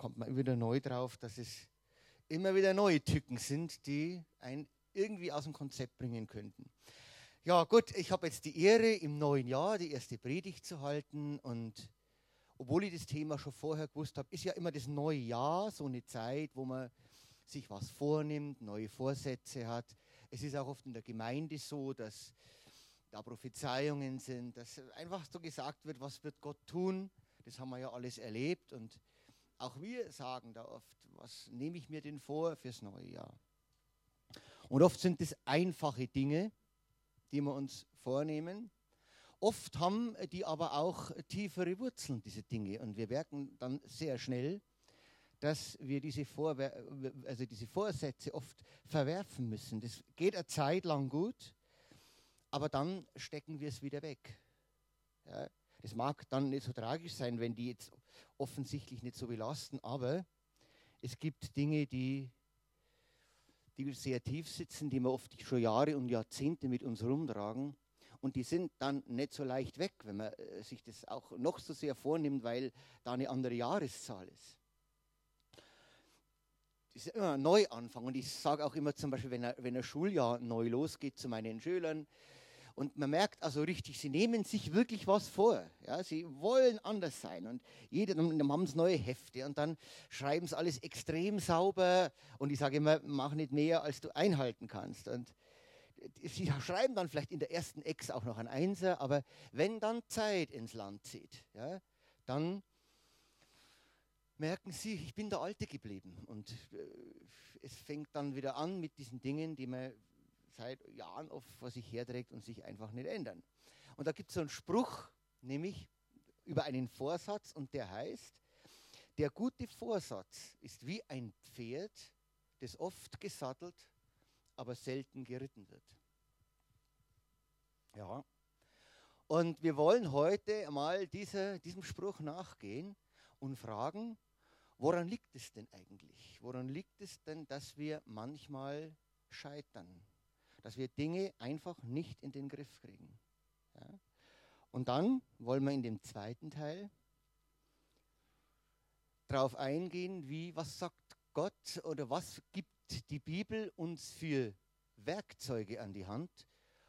kommt man wieder neu drauf, dass es immer wieder neue Tücken sind, die einen irgendwie aus dem Konzept bringen könnten. Ja, gut, ich habe jetzt die Ehre, im neuen Jahr die erste Predigt zu halten und obwohl ich das Thema schon vorher gewusst habe, ist ja immer das neue Jahr so eine Zeit, wo man sich was vornimmt, neue Vorsätze hat. Es ist auch oft in der Gemeinde so, dass da Prophezeiungen sind, dass einfach so gesagt wird, was wird Gott tun. Das haben wir ja alles erlebt und auch wir sagen da oft, was nehme ich mir denn vor fürs neue Jahr. Und oft sind es einfache Dinge, die wir uns vornehmen. Oft haben die aber auch tiefere Wurzeln, diese Dinge. Und wir merken dann sehr schnell, dass wir diese, Vorwer also diese Vorsätze oft verwerfen müssen. Das geht eine Zeit lang gut, aber dann stecken wir es wieder weg. Ja, das mag dann nicht so tragisch sein, wenn die jetzt offensichtlich nicht so belasten, aber es gibt Dinge, die die sehr tief sitzen, die wir oft schon Jahre und Jahrzehnte mit uns rumtragen. Und die sind dann nicht so leicht weg, wenn man äh, sich das auch noch so sehr vornimmt, weil da eine andere Jahreszahl ist. Das ist immer ein Neuanfang. Und ich sage auch immer zum Beispiel, wenn ein, wenn ein Schuljahr neu losgeht zu meinen Schülern, und man merkt also richtig, sie nehmen sich wirklich was vor. Ja, sie wollen anders sein. Und jeder, dann haben sie neue Hefte und dann schreiben sie alles extrem sauber. Und ich sage immer, mach nicht mehr, als du einhalten kannst. Und sie schreiben dann vielleicht in der ersten Ex auch noch ein Einser, aber wenn dann Zeit ins Land zieht, ja, dann merken sie, ich bin der Alte geblieben. Und äh, es fängt dann wieder an mit diesen Dingen, die man seit Jahren oft vor sich herträgt und sich einfach nicht ändern. Und da gibt es so einen Spruch, nämlich über einen Vorsatz und der heißt, der gute Vorsatz ist wie ein Pferd, das oft gesattelt, aber selten geritten wird. Ja. Und wir wollen heute mal dieser, diesem Spruch nachgehen und fragen, woran liegt es denn eigentlich? Woran liegt es denn, dass wir manchmal scheitern? Dass wir Dinge einfach nicht in den Griff kriegen. Ja? Und dann wollen wir in dem zweiten Teil darauf eingehen, wie, was sagt Gott oder was gibt die Bibel uns für Werkzeuge an die Hand,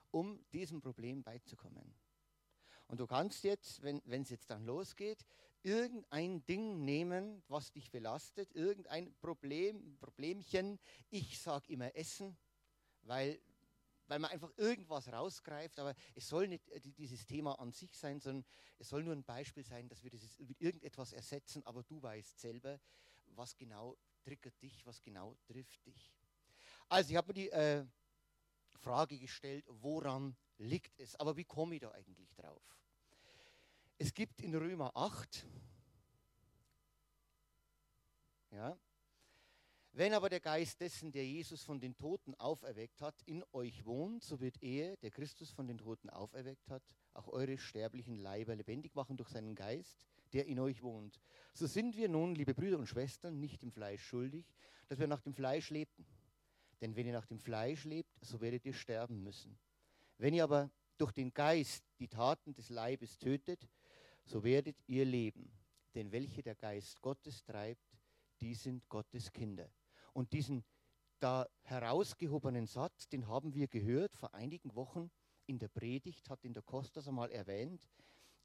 um diesem Problem beizukommen. Und du kannst jetzt, wenn es jetzt dann losgeht, irgendein Ding nehmen, was dich belastet, irgendein Problem, Problemchen. Ich sage immer Essen, weil weil man einfach irgendwas rausgreift, aber es soll nicht äh, dieses Thema an sich sein, sondern es soll nur ein Beispiel sein, dass wir dieses mit irgendetwas ersetzen, aber du weißt selber, was genau triggert dich, was genau trifft dich. Also ich habe mir die äh, Frage gestellt, woran liegt es? Aber wie komme ich da eigentlich drauf? Es gibt in Römer 8, ja, wenn aber der Geist dessen, der Jesus von den Toten auferweckt hat, in euch wohnt, so wird er, der Christus von den Toten auferweckt hat, auch eure sterblichen Leiber lebendig machen durch seinen Geist, der in euch wohnt. So sind wir nun, liebe Brüder und Schwestern, nicht im Fleisch schuldig, dass wir nach dem Fleisch lebten. Denn wenn ihr nach dem Fleisch lebt, so werdet ihr sterben müssen. Wenn ihr aber durch den Geist die Taten des Leibes tötet, so werdet ihr leben. Denn welche der Geist Gottes treibt, die sind Gottes Kinder. Und diesen da herausgehobenen Satz, den haben wir gehört vor einigen Wochen in der Predigt, hat in der Kostas einmal erwähnt,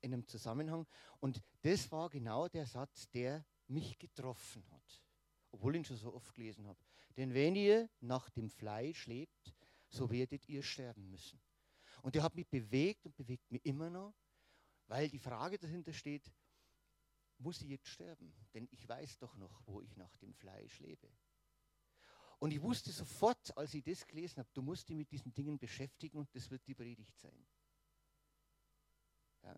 in einem Zusammenhang. Und das war genau der Satz, der mich getroffen hat, obwohl ich ihn schon so oft gelesen habe. Denn wenn ihr nach dem Fleisch lebt, so werdet ihr sterben müssen. Und der hat mich bewegt und bewegt mich immer noch, weil die Frage dahinter steht, muss ich jetzt sterben? Denn ich weiß doch noch, wo ich nach dem Fleisch lebe. Und ich wusste sofort, als ich das gelesen habe, du musst dich mit diesen Dingen beschäftigen und das wird die Predigt sein. Ja?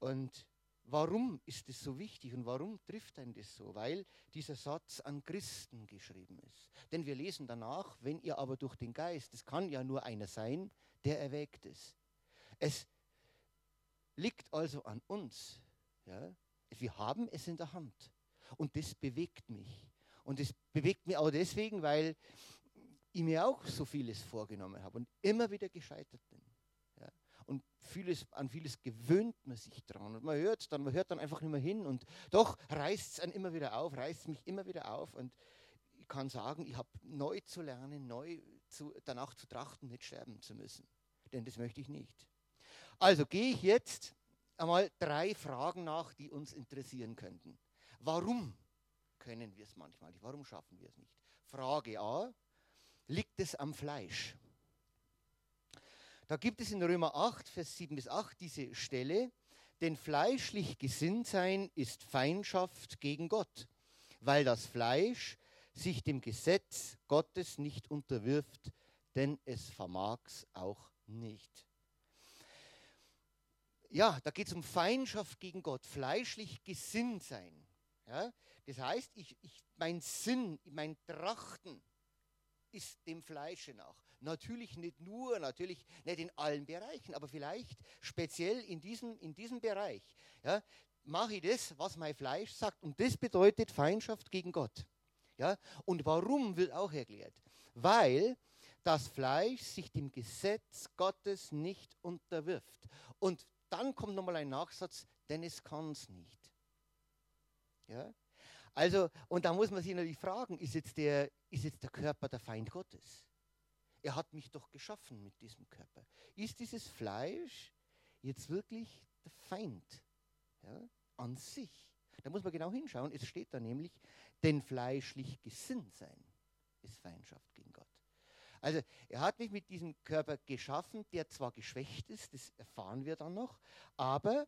Und warum ist das so wichtig und warum trifft einen das so? Weil dieser Satz an Christen geschrieben ist. Denn wir lesen danach, wenn ihr aber durch den Geist, es kann ja nur einer sein, der erwägt ist. Es liegt also an uns. Ja? Wir haben es in der Hand. Und das bewegt mich. Und es bewegt mich auch deswegen, weil ich mir auch so vieles vorgenommen habe und immer wieder gescheitert bin. Ja. und vieles, an vieles gewöhnt man sich dran. Und man hört dann, man hört dann einfach nicht mehr hin. Und doch reißt es einen immer wieder auf, reißt mich immer wieder auf. Und ich kann sagen, ich habe neu zu lernen, neu zu, danach zu trachten, nicht sterben zu müssen. Denn das möchte ich nicht. Also gehe ich jetzt einmal drei Fragen nach, die uns interessieren könnten. Warum können wir es manchmal nicht? Warum schaffen wir es nicht? Frage A, liegt es am Fleisch? Da gibt es in Römer 8, Vers 7 bis 8 diese Stelle, denn fleischlich gesinnt sein ist Feindschaft gegen Gott, weil das Fleisch sich dem Gesetz Gottes nicht unterwirft, denn es vermag's auch nicht. Ja, da geht es um Feindschaft gegen Gott, fleischlich gesinnt sein. Ja, das heißt, ich, ich, mein Sinn, mein Trachten ist dem Fleische nach. Natürlich nicht nur, natürlich nicht in allen Bereichen, aber vielleicht speziell in diesem, in diesem Bereich. Ja, mache ich das, was mein Fleisch sagt. Und das bedeutet Feindschaft gegen Gott. Ja, und warum wird auch erklärt? Weil das Fleisch sich dem Gesetz Gottes nicht unterwirft. Und dann kommt nochmal ein Nachsatz, denn es kann es nicht. Ja? Also, und da muss man sich natürlich fragen, ist jetzt, der, ist jetzt der Körper der Feind Gottes? Er hat mich doch geschaffen mit diesem Körper. Ist dieses Fleisch jetzt wirklich der Feind ja, an sich? Da muss man genau hinschauen. Es steht da nämlich, denn fleischlich gesinnt sein ist Feindschaft gegen Gott. Also er hat mich mit diesem Körper geschaffen, der zwar geschwächt ist, das erfahren wir dann noch, aber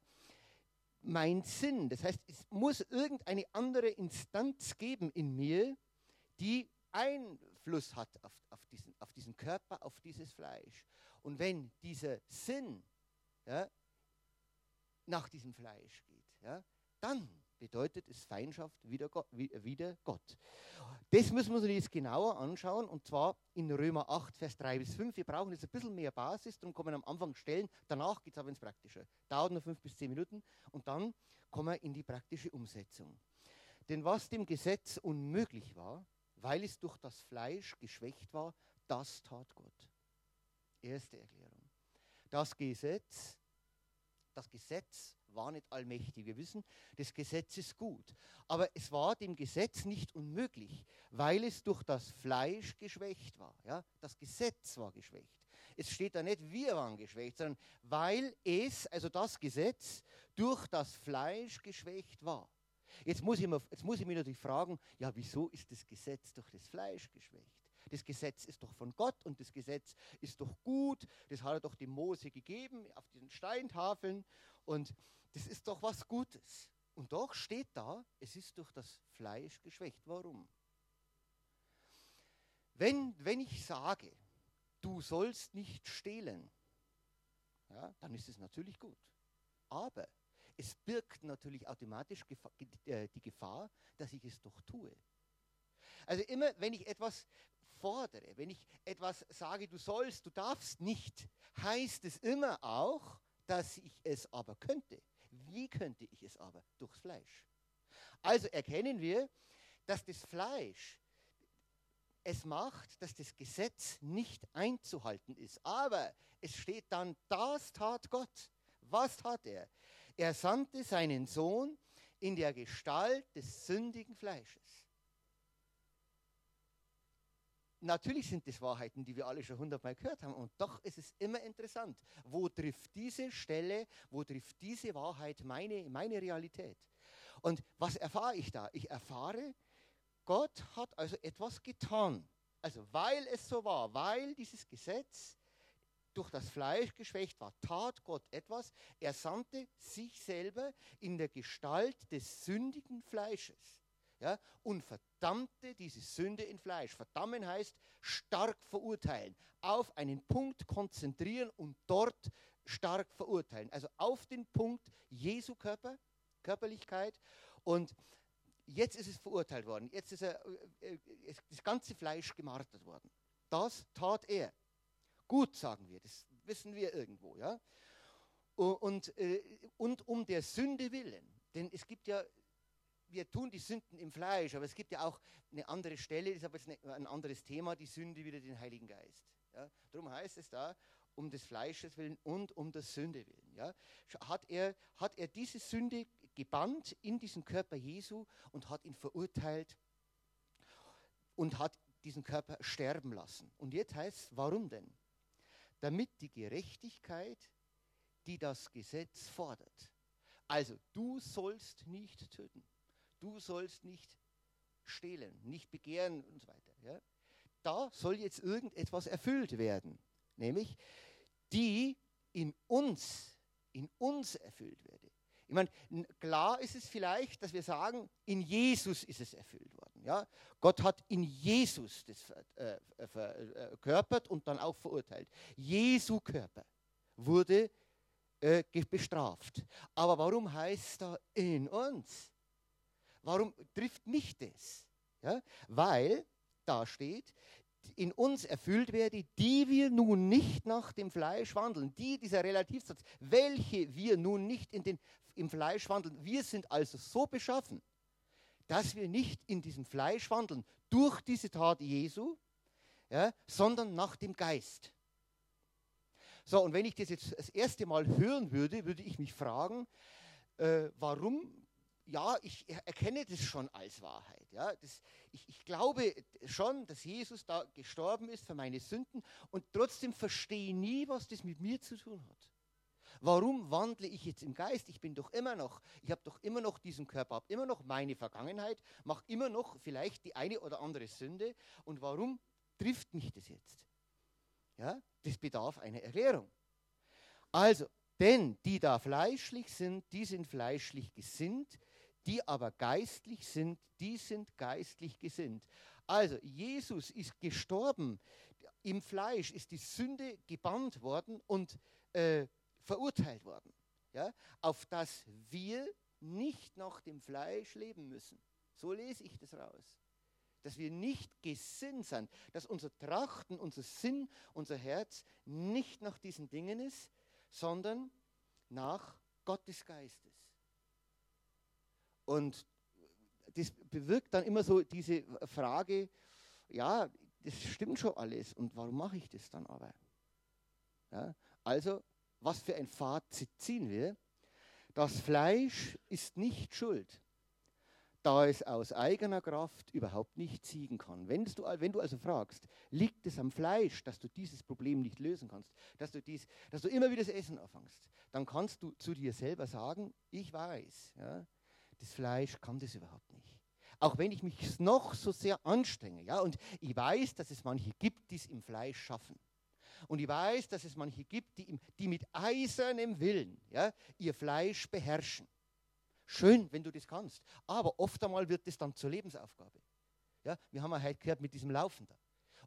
mein Sinn, das heißt, es muss irgendeine andere Instanz geben in mir, die Einfluss hat auf, auf, diesen, auf diesen Körper, auf dieses Fleisch. Und wenn dieser Sinn ja, nach diesem Fleisch geht, ja, dann bedeutet es Feindschaft wieder Gott, wieder Gott. Das müssen wir uns jetzt genauer anschauen und zwar in Römer 8, Vers 3 bis 5. Wir brauchen jetzt ein bisschen mehr Basis, darum kommen wir am Anfang stellen, danach geht es aber ins Praktische. Dauert nur fünf bis zehn Minuten und dann kommen wir in die praktische Umsetzung. Denn was dem Gesetz unmöglich war, weil es durch das Fleisch geschwächt war, das tat Gott. Erste Erklärung. Das Gesetz, das Gesetz war nicht allmächtig. Wir wissen, das Gesetz ist gut. Aber es war dem Gesetz nicht unmöglich, weil es durch das Fleisch geschwächt war. Ja? Das Gesetz war geschwächt. Es steht da nicht, wir waren geschwächt, sondern weil es, also das Gesetz, durch das Fleisch geschwächt war. Jetzt muss, ich mir, jetzt muss ich mich natürlich fragen, ja, wieso ist das Gesetz durch das Fleisch geschwächt? Das Gesetz ist doch von Gott und das Gesetz ist doch gut. Das hat er doch dem Mose gegeben auf diesen Steintafeln. Und das ist doch was Gutes. Und doch steht da, es ist durch das Fleisch geschwächt. Warum? Wenn, wenn ich sage, du sollst nicht stehlen, ja, dann ist es natürlich gut. Aber es birgt natürlich automatisch äh, die Gefahr, dass ich es doch tue. Also immer, wenn ich etwas fordere, wenn ich etwas sage, du sollst, du darfst nicht, heißt es immer auch, dass ich es aber könnte. Wie könnte ich es aber? Durchs Fleisch. Also erkennen wir, dass das Fleisch es macht, dass das Gesetz nicht einzuhalten ist. Aber es steht dann, das tat Gott. Was tat er? Er sandte seinen Sohn in der Gestalt des sündigen Fleisches. Natürlich sind das Wahrheiten, die wir alle schon hundertmal gehört haben. Und doch ist es immer interessant, wo trifft diese Stelle, wo trifft diese Wahrheit meine, meine Realität? Und was erfahre ich da? Ich erfahre, Gott hat also etwas getan. Also weil es so war, weil dieses Gesetz durch das Fleisch geschwächt war, tat Gott etwas. Er sandte sich selber in der Gestalt des sündigen Fleisches ja, und verdammte diese Sünde in Fleisch. Verdammen heißt stark verurteilen, auf einen Punkt konzentrieren und dort stark verurteilen. Also auf den Punkt Jesu Körper, Körperlichkeit und jetzt ist es verurteilt worden. Jetzt ist er, äh, äh, das ganze Fleisch gemartert worden. Das tat er. Gut, sagen wir, das wissen wir irgendwo. Ja? Und, äh, und um der Sünde willen. Denn es gibt ja wir tun die Sünden im Fleisch, aber es gibt ja auch eine andere Stelle, das ist aber jetzt ein anderes Thema, die Sünde wieder den Heiligen Geist. Ja? Darum heißt es da, um des Fleisches willen und um der Sünde willen. Ja? Hat, er, hat er diese Sünde gebannt in diesen Körper Jesu und hat ihn verurteilt und hat diesen Körper sterben lassen. Und jetzt heißt es, warum denn? Damit die Gerechtigkeit, die das Gesetz fordert. Also, du sollst nicht töten. Du sollst nicht stehlen, nicht begehren und so weiter. Ja? Da soll jetzt irgendetwas erfüllt werden, nämlich die in uns, in uns erfüllt werde. Ich meine, klar ist es vielleicht, dass wir sagen, in Jesus ist es erfüllt worden. Ja? Gott hat in Jesus das äh, äh, verkörpert und dann auch verurteilt. Jesu Körper wurde äh, bestraft. Aber warum heißt da in uns? Warum trifft mich das? Ja? Weil da steht, in uns erfüllt werde, die wir nun nicht nach dem Fleisch wandeln. Die, dieser Relativsatz, welche wir nun nicht in den, im Fleisch wandeln. Wir sind also so beschaffen, dass wir nicht in diesem Fleisch wandeln durch diese Tat Jesu, ja, sondern nach dem Geist. So, und wenn ich das jetzt das erste Mal hören würde, würde ich mich fragen, äh, warum ja, ich erkenne das schon als Wahrheit. Ja. Das, ich, ich, glaube schon, dass Jesus da gestorben ist für meine Sünden und trotzdem verstehe nie, was das mit mir zu tun hat. Warum wandle ich jetzt im Geist? Ich bin doch immer noch, ich habe doch immer noch diesen Körper, habe immer noch meine Vergangenheit, mache immer noch vielleicht die eine oder andere Sünde. Und warum trifft mich das jetzt? Ja, das bedarf einer Erklärung. Also, denn die da fleischlich sind, die sind fleischlich gesinnt, die aber geistlich sind, die sind geistlich gesinnt. Also Jesus ist gestorben, im Fleisch ist die Sünde gebannt worden und äh, verurteilt worden, ja, auf dass wir nicht nach dem Fleisch leben müssen. So lese ich das raus. Dass wir nicht gesinnt sind, dass unser Trachten, unser Sinn, unser Herz nicht nach diesen Dingen ist, sondern nach Gottes Geistes. Und das bewirkt dann immer so diese Frage, ja, das stimmt schon alles und warum mache ich das dann aber? Ja, also, was für ein Fazit ziehen wir? Das Fleisch ist nicht schuld, da es aus eigener Kraft überhaupt nicht siegen kann. Wenn du, wenn du also fragst, liegt es am Fleisch, dass du dieses Problem nicht lösen kannst, dass du, dies, dass du immer wieder das Essen anfängst, dann kannst du zu dir selber sagen, ich weiß, ja, das Fleisch kann das überhaupt nicht. Auch wenn ich mich noch so sehr anstrenge. Ja, und ich weiß, dass es manche gibt, die es im Fleisch schaffen. Und ich weiß, dass es manche gibt, die, die mit eisernem Willen ja, ihr Fleisch beherrschen. Schön, wenn du das kannst. Aber oft einmal wird das dann zur Lebensaufgabe. Ja, wir haben ja heute gehört mit diesem Laufen da.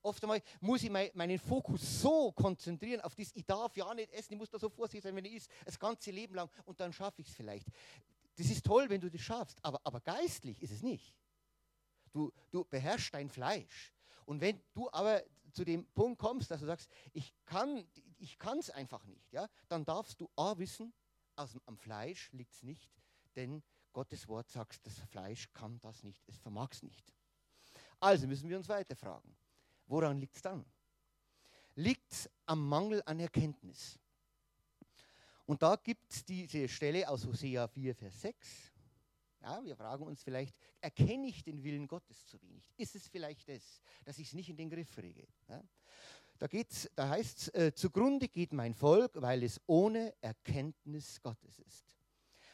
Oft einmal muss ich mein, meinen Fokus so konzentrieren auf das, ich darf ja nicht essen, ich muss da so vorsichtig sein, wenn ich esse, das ganze Leben lang und dann schaffe ich es vielleicht. Das ist toll, wenn du das schaffst, aber, aber geistlich ist es nicht. Du, du beherrschst dein Fleisch. Und wenn du aber zu dem Punkt kommst, dass du sagst, ich kann ich es einfach nicht, ja, dann darfst du A wissen, aus, am Fleisch liegt es nicht, denn Gottes Wort sagt, das Fleisch kann das nicht, es vermag es nicht. Also müssen wir uns weiter fragen, woran liegt es dann? Liegt es am Mangel an Erkenntnis? Und da gibt es diese Stelle aus Hosea 4, Vers 6. Ja, wir fragen uns vielleicht, erkenne ich den Willen Gottes zu wenig? Ist es vielleicht das, dass ich es nicht in den Griff kriege? Ja? Da, da heißt es, äh, zugrunde geht mein Volk, weil es ohne Erkenntnis Gottes ist.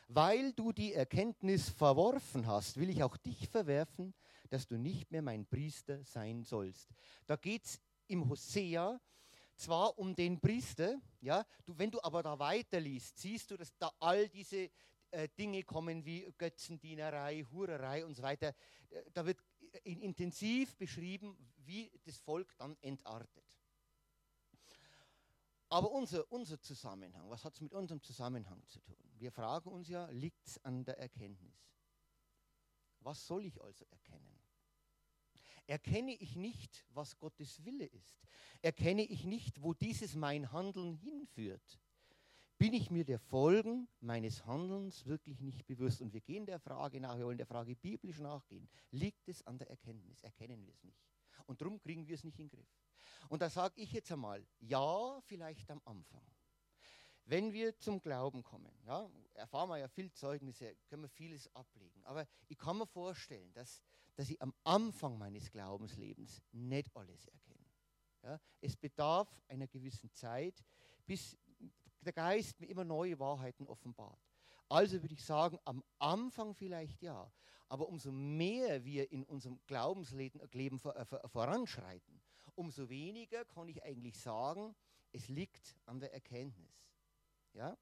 Weil du die Erkenntnis verworfen hast, will ich auch dich verwerfen, dass du nicht mehr mein Priester sein sollst. Da geht es im Hosea zwar um den Priester, ja, du, wenn du aber da weiterliest, siehst du, dass da all diese äh, Dinge kommen wie Götzendienerei, Hurerei und so weiter. Äh, da wird intensiv beschrieben, wie das Volk dann entartet. Aber unser, unser Zusammenhang, was hat es mit unserem Zusammenhang zu tun? Wir fragen uns ja, liegt es an der Erkenntnis? Was soll ich also erkennen? Erkenne ich nicht, was Gottes Wille ist, erkenne ich nicht, wo dieses mein Handeln hinführt, bin ich mir der Folgen meines Handelns wirklich nicht bewusst. Und wir gehen der Frage nach, wir wollen der Frage biblisch nachgehen. Liegt es an der Erkenntnis? Erkennen wir es nicht? Und darum kriegen wir es nicht in den Griff. Und da sage ich jetzt einmal, ja, vielleicht am Anfang. Wenn wir zum Glauben kommen, ja, erfahren wir ja viel Zeugnisse, können wir vieles ablegen. Aber ich kann mir vorstellen, dass, dass ich am Anfang meines Glaubenslebens nicht alles erkenne. Ja, es bedarf einer gewissen Zeit, bis der Geist mir immer neue Wahrheiten offenbart. Also würde ich sagen, am Anfang vielleicht ja, aber umso mehr wir in unserem Glaubensleben äh, voranschreiten, umso weniger kann ich eigentlich sagen, es liegt an der Erkenntnis. Ja?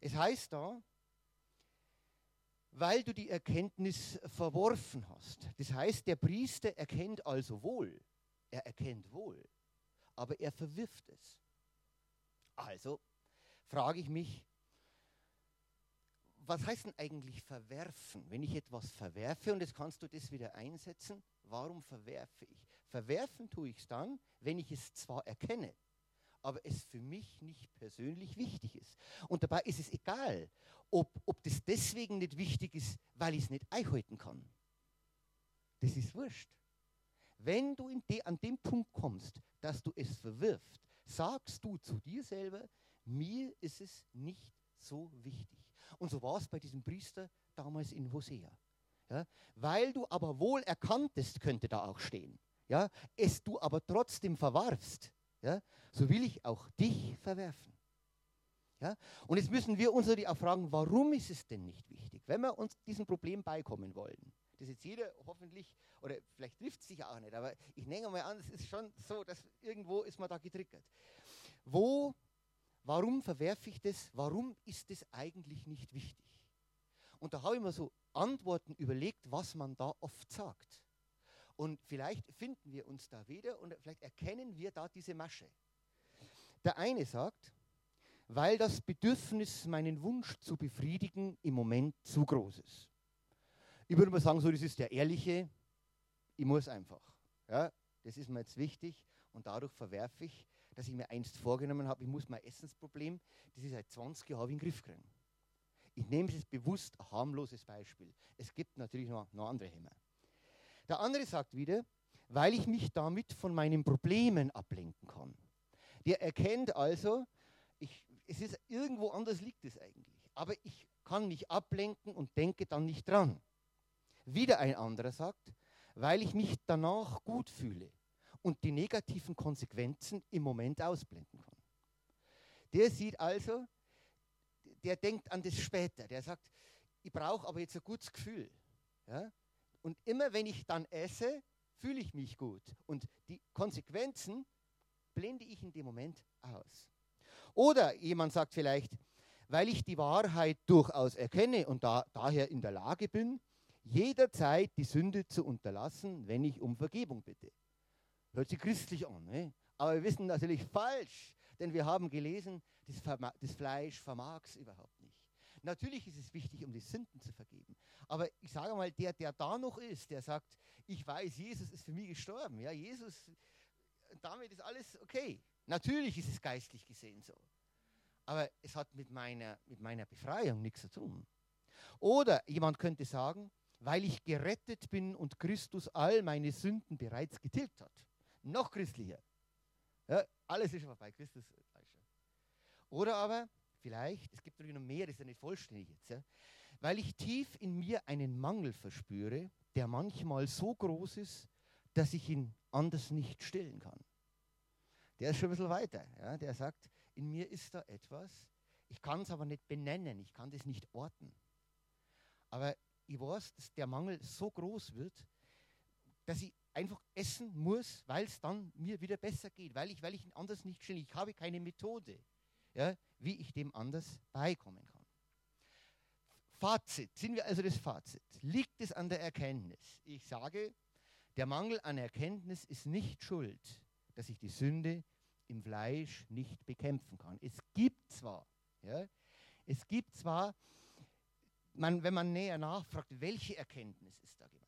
Es heißt da, weil du die Erkenntnis verworfen hast. Das heißt, der Priester erkennt also wohl, er erkennt wohl, aber er verwirft es. Also frage ich mich, was heißt denn eigentlich verwerfen? Wenn ich etwas verwerfe und jetzt kannst du das wieder einsetzen, warum verwerfe ich? Verwerfen tue ich es dann, wenn ich es zwar erkenne, aber es für mich nicht persönlich wichtig ist. Und dabei ist es egal, ob, ob das deswegen nicht wichtig ist, weil ich es nicht einhalten kann. Das ist wurscht. Wenn du de, an dem Punkt kommst, dass du es verwirfst, sagst du zu dir selber, mir ist es nicht so wichtig. Und so war es bei diesem Priester damals in Hosea. Ja, weil du aber wohl erkanntest, könnte da auch stehen, ja, es du aber trotzdem verwarfst, ja, so will ich auch dich verwerfen. Ja? Und jetzt müssen wir uns natürlich auch fragen, warum ist es denn nicht wichtig, wenn wir uns diesem Problem beikommen wollen? Das jetzt jeder hoffentlich, oder vielleicht trifft es sich auch nicht, aber ich nehme mal an, es ist schon so, dass irgendwo ist man da getriggert. Wo Warum verwerfe ich das? Warum ist das eigentlich nicht wichtig? Und da habe ich mir so Antworten überlegt, was man da oft sagt. Und vielleicht finden wir uns da wieder und vielleicht erkennen wir da diese Masche. Der eine sagt, weil das Bedürfnis, meinen Wunsch zu befriedigen, im Moment zu groß ist. Ich würde mal sagen, so, das ist der ehrliche, ich muss einfach. Ja, das ist mir jetzt wichtig und dadurch verwerfe ich dass ich mir einst vorgenommen habe, ich muss mein Essensproblem, das ich seit 20 Jahren in den Griff kriegen. Ich nehme es bewusst ein harmloses Beispiel. Es gibt natürlich noch, noch andere Hämmer. Der andere sagt wieder, weil ich mich damit von meinen Problemen ablenken kann. Der erkennt also, ich, es ist irgendwo anders liegt es eigentlich. Aber ich kann mich ablenken und denke dann nicht dran. Wieder ein anderer sagt, weil ich mich danach gut fühle und die negativen Konsequenzen im Moment ausblenden kann. Der sieht also, der denkt an das später. Der sagt, ich brauche aber jetzt ein gutes Gefühl. Ja? Und immer wenn ich dann esse, fühle ich mich gut. Und die Konsequenzen blende ich in dem Moment aus. Oder jemand sagt vielleicht, weil ich die Wahrheit durchaus erkenne und da, daher in der Lage bin, jederzeit die Sünde zu unterlassen, wenn ich um Vergebung bitte. Hört sich christlich an, ne? aber wir wissen natürlich falsch, denn wir haben gelesen, das, das Fleisch vermag es überhaupt nicht. Natürlich ist es wichtig, um die Sünden zu vergeben. Aber ich sage mal, der, der da noch ist, der sagt, ich weiß, Jesus ist für mich gestorben. Ja, Jesus, damit ist alles okay. Natürlich ist es geistlich gesehen so. Aber es hat mit meiner, mit meiner Befreiung nichts zu tun. Oder jemand könnte sagen, weil ich gerettet bin und Christus all meine Sünden bereits getilgt hat noch christlicher. Ja, alles ist schon vorbei, Christus Oder aber, vielleicht, es gibt natürlich noch mehr, ist ja nicht vollständig jetzt, ja, weil ich tief in mir einen Mangel verspüre, der manchmal so groß ist, dass ich ihn anders nicht stillen kann. Der ist schon ein bisschen weiter. Ja, der sagt, in mir ist da etwas, ich kann es aber nicht benennen, ich kann das nicht orten. Aber ich weiß, dass der Mangel so groß wird, dass ich einfach essen muss, weil es dann mir wieder besser geht, weil ich, weil ich anders nicht stelle. Ich habe keine Methode, ja, wie ich dem anders beikommen kann. Fazit, sind wir also das Fazit. Liegt es an der Erkenntnis? Ich sage, der Mangel an Erkenntnis ist nicht schuld, dass ich die Sünde im Fleisch nicht bekämpfen kann. Es gibt zwar, ja, es gibt zwar, man, wenn man näher nachfragt, welche Erkenntnis ist da gemeint?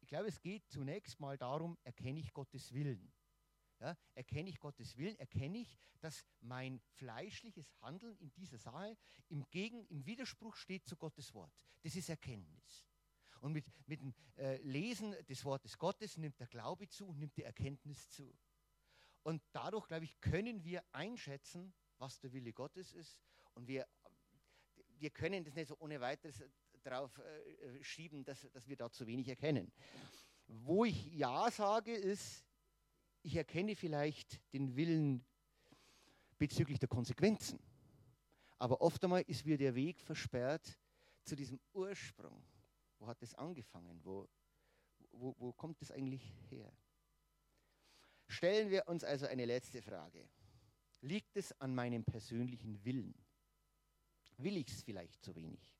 Ich glaube, es geht zunächst mal darum, erkenne ich Gottes Willen. Ja, erkenne ich Gottes Willen, erkenne ich, dass mein fleischliches Handeln in dieser Sache im, Gegen, im Widerspruch steht zu Gottes Wort. Das ist Erkenntnis. Und mit, mit dem äh, Lesen des Wortes Gottes nimmt der Glaube zu und nimmt die Erkenntnis zu. Und dadurch, glaube ich, können wir einschätzen, was der Wille Gottes ist. Und wir, wir können das nicht so ohne weiteres darauf äh, schieben, dass, dass wir da zu wenig erkennen. Wo ich Ja sage, ist, ich erkenne vielleicht den Willen bezüglich der Konsequenzen. Aber oft einmal ist mir der Weg versperrt zu diesem Ursprung. Wo hat es angefangen? Wo, wo, wo kommt es eigentlich her? Stellen wir uns also eine letzte Frage. Liegt es an meinem persönlichen Willen? Will ich es vielleicht zu wenig?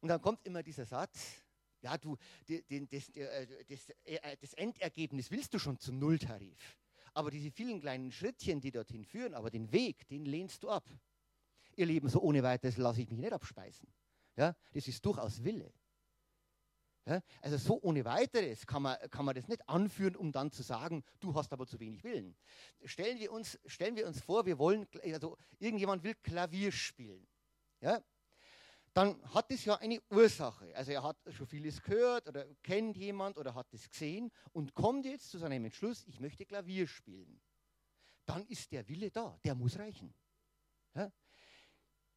Und dann kommt immer dieser Satz, ja, du, den, das, äh, das, äh, das Endergebnis willst du schon zum Nulltarif. Aber diese vielen kleinen Schrittchen, die dorthin führen, aber den Weg, den lehnst du ab. Ihr Leben, so ohne weiteres lasse ich mich nicht abspeisen. Ja, das ist durchaus Wille. Ja, also so ohne weiteres kann man, kann man das nicht anführen, um dann zu sagen, du hast aber zu wenig Willen. Stellen wir uns, stellen wir uns vor, wir wollen, also irgendjemand will Klavier spielen. Ja, dann hat es ja eine Ursache. Also er hat schon vieles gehört oder kennt jemand oder hat es gesehen und kommt jetzt zu seinem Entschluss, ich möchte Klavier spielen. Dann ist der Wille da, der muss reichen. Ja?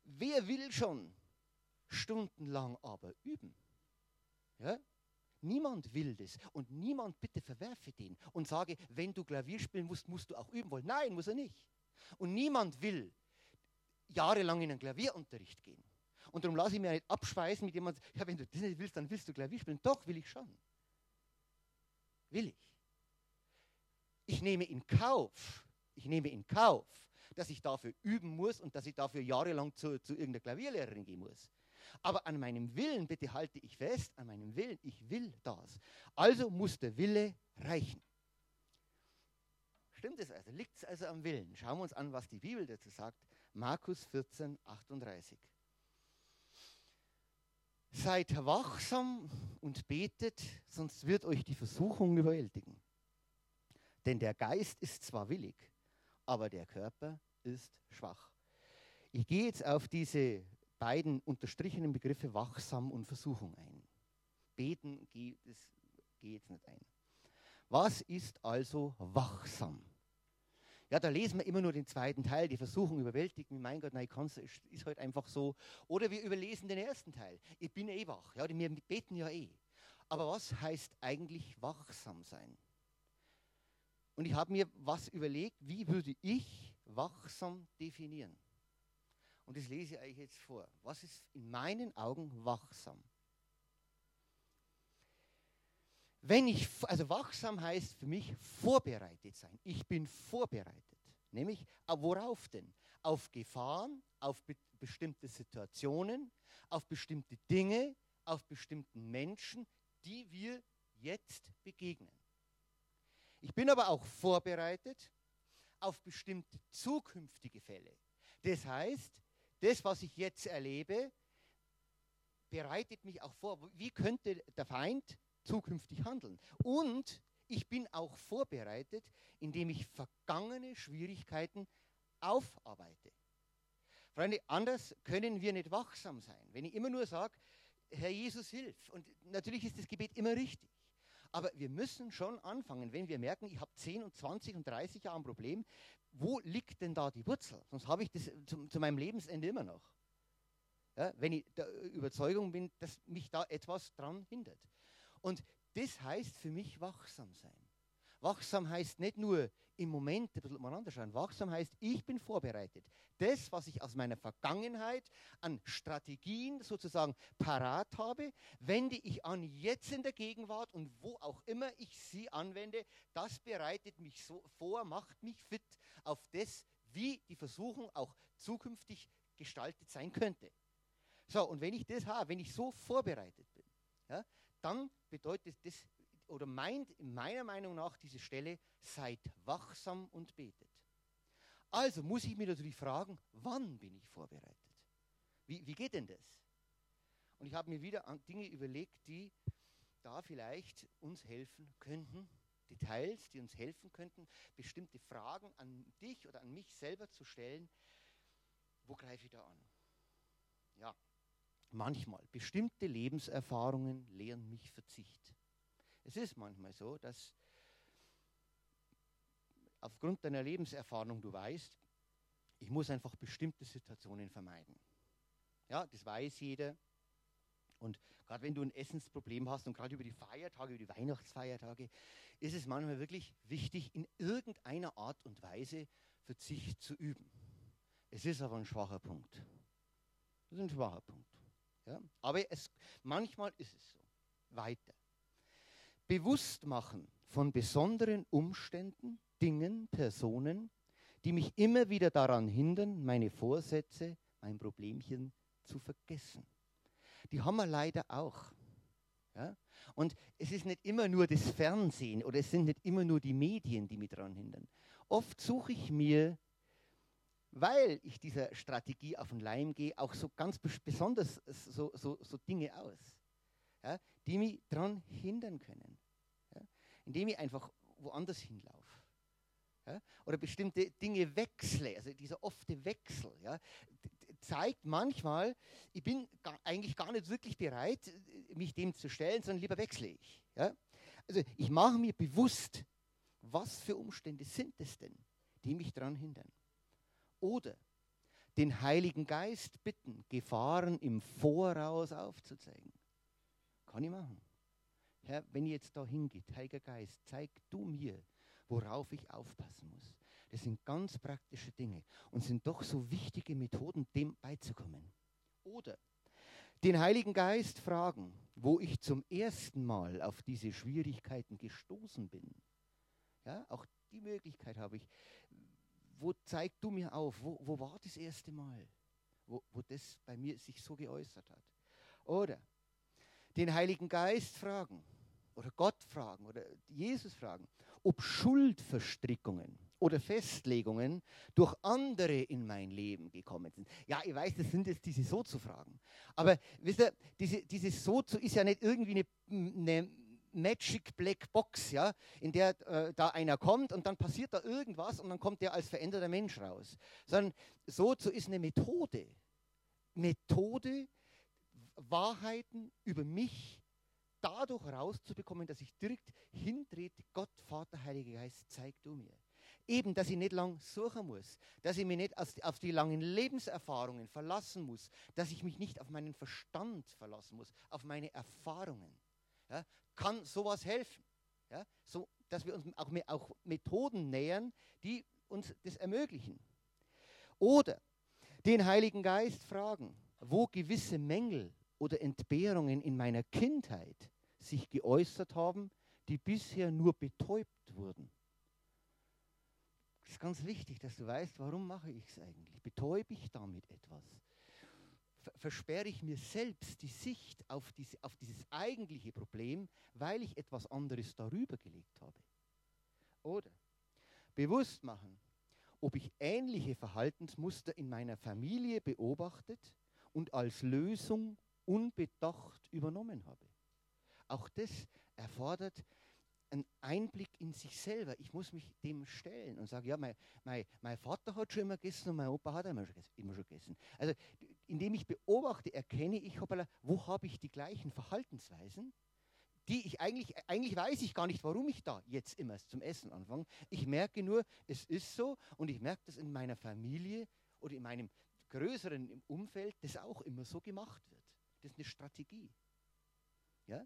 Wer will schon stundenlang aber üben? Ja? Niemand will das und niemand bitte verwerfe den und sage, wenn du Klavier spielen musst, musst du auch üben wollen. Nein, muss er nicht. Und niemand will jahrelang in einen Klavierunterricht gehen. Und darum lasse ich mir nicht abspeisen mit jemandem, ja, wenn du das nicht willst, dann willst du Klavier spielen. Doch, will ich schon. Will ich. Ich nehme in Kauf, ich nehme in Kauf, dass ich dafür üben muss und dass ich dafür jahrelang zu, zu irgendeiner Klavierlehrerin gehen muss. Aber an meinem Willen, bitte halte ich fest, an meinem Willen, ich will das. Also muss der Wille reichen. Stimmt es also? Liegt es also am Willen? Schauen wir uns an, was die Bibel dazu sagt. Markus 14, 38. Seid wachsam und betet, sonst wird euch die Versuchung überwältigen. Denn der Geist ist zwar willig, aber der Körper ist schwach. Ich gehe jetzt auf diese beiden unterstrichenen Begriffe wachsam und Versuchung ein. Beten geht, das geht jetzt nicht ein. Was ist also wachsam? Ja, da lesen wir immer nur den zweiten Teil, die Versuchung überwältigt mich, mein Gott, nein, kann's, ist halt einfach so. Oder wir überlesen den ersten Teil. Ich bin eh wach. Ja, wir beten ja eh. Aber was heißt eigentlich wachsam sein? Und ich habe mir was überlegt, wie würde ich wachsam definieren? Und das lese ich euch jetzt vor. Was ist in meinen Augen wachsam? Wenn ich, also wachsam heißt für mich vorbereitet sein. Ich bin vorbereitet. Nämlich, worauf denn? Auf Gefahren, auf be bestimmte Situationen, auf bestimmte Dinge, auf bestimmten Menschen, die wir jetzt begegnen. Ich bin aber auch vorbereitet auf bestimmte zukünftige Fälle. Das heißt, das, was ich jetzt erlebe, bereitet mich auch vor. Wie könnte der Feind zukünftig handeln. Und ich bin auch vorbereitet, indem ich vergangene Schwierigkeiten aufarbeite. Freunde, anders können wir nicht wachsam sein. Wenn ich immer nur sage, Herr Jesus, hilf. Und natürlich ist das Gebet immer richtig. Aber wir müssen schon anfangen, wenn wir merken, ich habe 10 und 20 und 30 Jahre ein Problem, wo liegt denn da die Wurzel? Sonst habe ich das zu, zu meinem Lebensende immer noch. Ja, wenn ich der Überzeugung bin, dass mich da etwas dran hindert. Und das heißt für mich wachsam sein. Wachsam heißt nicht nur im Moment ein bisschen mal anschauen. Wachsam heißt, ich bin vorbereitet. Das, was ich aus meiner Vergangenheit an Strategien sozusagen parat habe, wende ich an jetzt in der Gegenwart und wo auch immer ich sie anwende, das bereitet mich so vor, macht mich fit auf das, wie die Versuchung auch zukünftig gestaltet sein könnte. So, und wenn ich das habe, wenn ich so vorbereitet bin, ja, dann bedeutet das oder meint meiner Meinung nach diese Stelle, seid wachsam und betet. Also muss ich mir natürlich fragen, wann bin ich vorbereitet? Wie, wie geht denn das? Und ich habe mir wieder Dinge überlegt, die da vielleicht uns helfen könnten, Details, die uns helfen könnten, bestimmte Fragen an dich oder an mich selber zu stellen. Wo greife ich da an? Ja, manchmal, bestimmte Lebenserfahrungen lehren mich Verzicht. Es ist manchmal so, dass aufgrund deiner Lebenserfahrung du weißt, ich muss einfach bestimmte Situationen vermeiden. Ja, das weiß jeder. Und gerade wenn du ein Essensproblem hast und gerade über die Feiertage, über die Weihnachtsfeiertage, ist es manchmal wirklich wichtig, in irgendeiner Art und Weise Verzicht zu üben. Es ist aber ein schwacher Punkt. Das ist ein schwacher Punkt. Ja? Aber es, manchmal ist es so. Weiter. Bewusst machen von besonderen Umständen, Dingen, Personen, die mich immer wieder daran hindern, meine Vorsätze, mein Problemchen zu vergessen. Die haben wir leider auch. Ja? Und es ist nicht immer nur das Fernsehen oder es sind nicht immer nur die Medien, die mich daran hindern. Oft suche ich mir, weil ich dieser Strategie auf den Leim gehe, auch so ganz besonders so, so, so Dinge aus, ja, die mich daran hindern können. Ja? Indem ich einfach woanders hinlaufe. Ja? Oder bestimmte Dinge wechsle, also dieser ofte Wechsel, ja? zeigt manchmal, ich bin gar, eigentlich gar nicht wirklich bereit, mich dem zu stellen, sondern lieber wechsle ich. Ja? Also ich mache mir bewusst, was für Umstände sind es denn, die mich daran hindern. Oder den Heiligen Geist bitten, Gefahren im Voraus aufzuzeigen. Kann ich machen. Herr, wenn ihr jetzt da hingeht, Heiliger Geist, zeig du mir, worauf ich aufpassen muss. Das sind ganz praktische Dinge und sind doch so wichtige Methoden, dem beizukommen. Oder den Heiligen Geist fragen, wo ich zum ersten Mal auf diese Schwierigkeiten gestoßen bin. Ja, auch die Möglichkeit habe ich. Wo zeig du mir auf, wo, wo war das erste Mal, wo, wo das bei mir sich so geäußert hat? Oder den Heiligen Geist fragen oder Gott fragen oder Jesus fragen, ob Schuldverstrickungen oder Festlegungen durch andere in mein Leben gekommen sind. Ja, ich weiß, das sind jetzt diese So-zu-Fragen. Aber wisst ihr, diese, dieses So-zu ist ja nicht irgendwie eine, eine Magic Black Box, ja, in der äh, da einer kommt und dann passiert da irgendwas und dann kommt der als veränderter Mensch raus. Sondern So-zu ist eine Methode. Methode, Wahrheiten über mich dadurch rauszubekommen, dass ich direkt hintrete, Gott, Vater, Heiliger Geist, zeig du mir. Eben, dass ich nicht lang suchen muss, dass ich mich nicht auf die langen Lebenserfahrungen verlassen muss, dass ich mich nicht auf meinen Verstand verlassen muss, auf meine Erfahrungen. Ja, kann sowas helfen? Ja, so, dass wir uns auch, auch Methoden nähern, die uns das ermöglichen. Oder den Heiligen Geist fragen, wo gewisse Mängel oder Entbehrungen in meiner Kindheit sich geäußert haben, die bisher nur betäubt wurden. Es ist ganz wichtig, dass du weißt, warum mache ich es eigentlich? Betäube ich damit etwas? Versperre ich mir selbst die Sicht auf, diese, auf dieses eigentliche Problem, weil ich etwas anderes darüber gelegt habe? Oder bewusst machen, ob ich ähnliche Verhaltensmuster in meiner Familie beobachtet und als Lösung unbedacht übernommen habe. Auch das erfordert einen Einblick in sich selber. Ich muss mich dem stellen und sagen, ja, mein, mein, mein Vater hat schon immer gegessen und mein Opa hat immer schon, immer schon gegessen. Also indem ich beobachte, erkenne ich, hoppala, wo habe ich die gleichen Verhaltensweisen, die ich eigentlich, eigentlich weiß ich gar nicht, warum ich da jetzt immer zum Essen anfange. Ich merke nur, es ist so und ich merke, dass in meiner Familie oder in meinem größeren Umfeld das auch immer so gemacht wird. Das ist eine Strategie. Ja?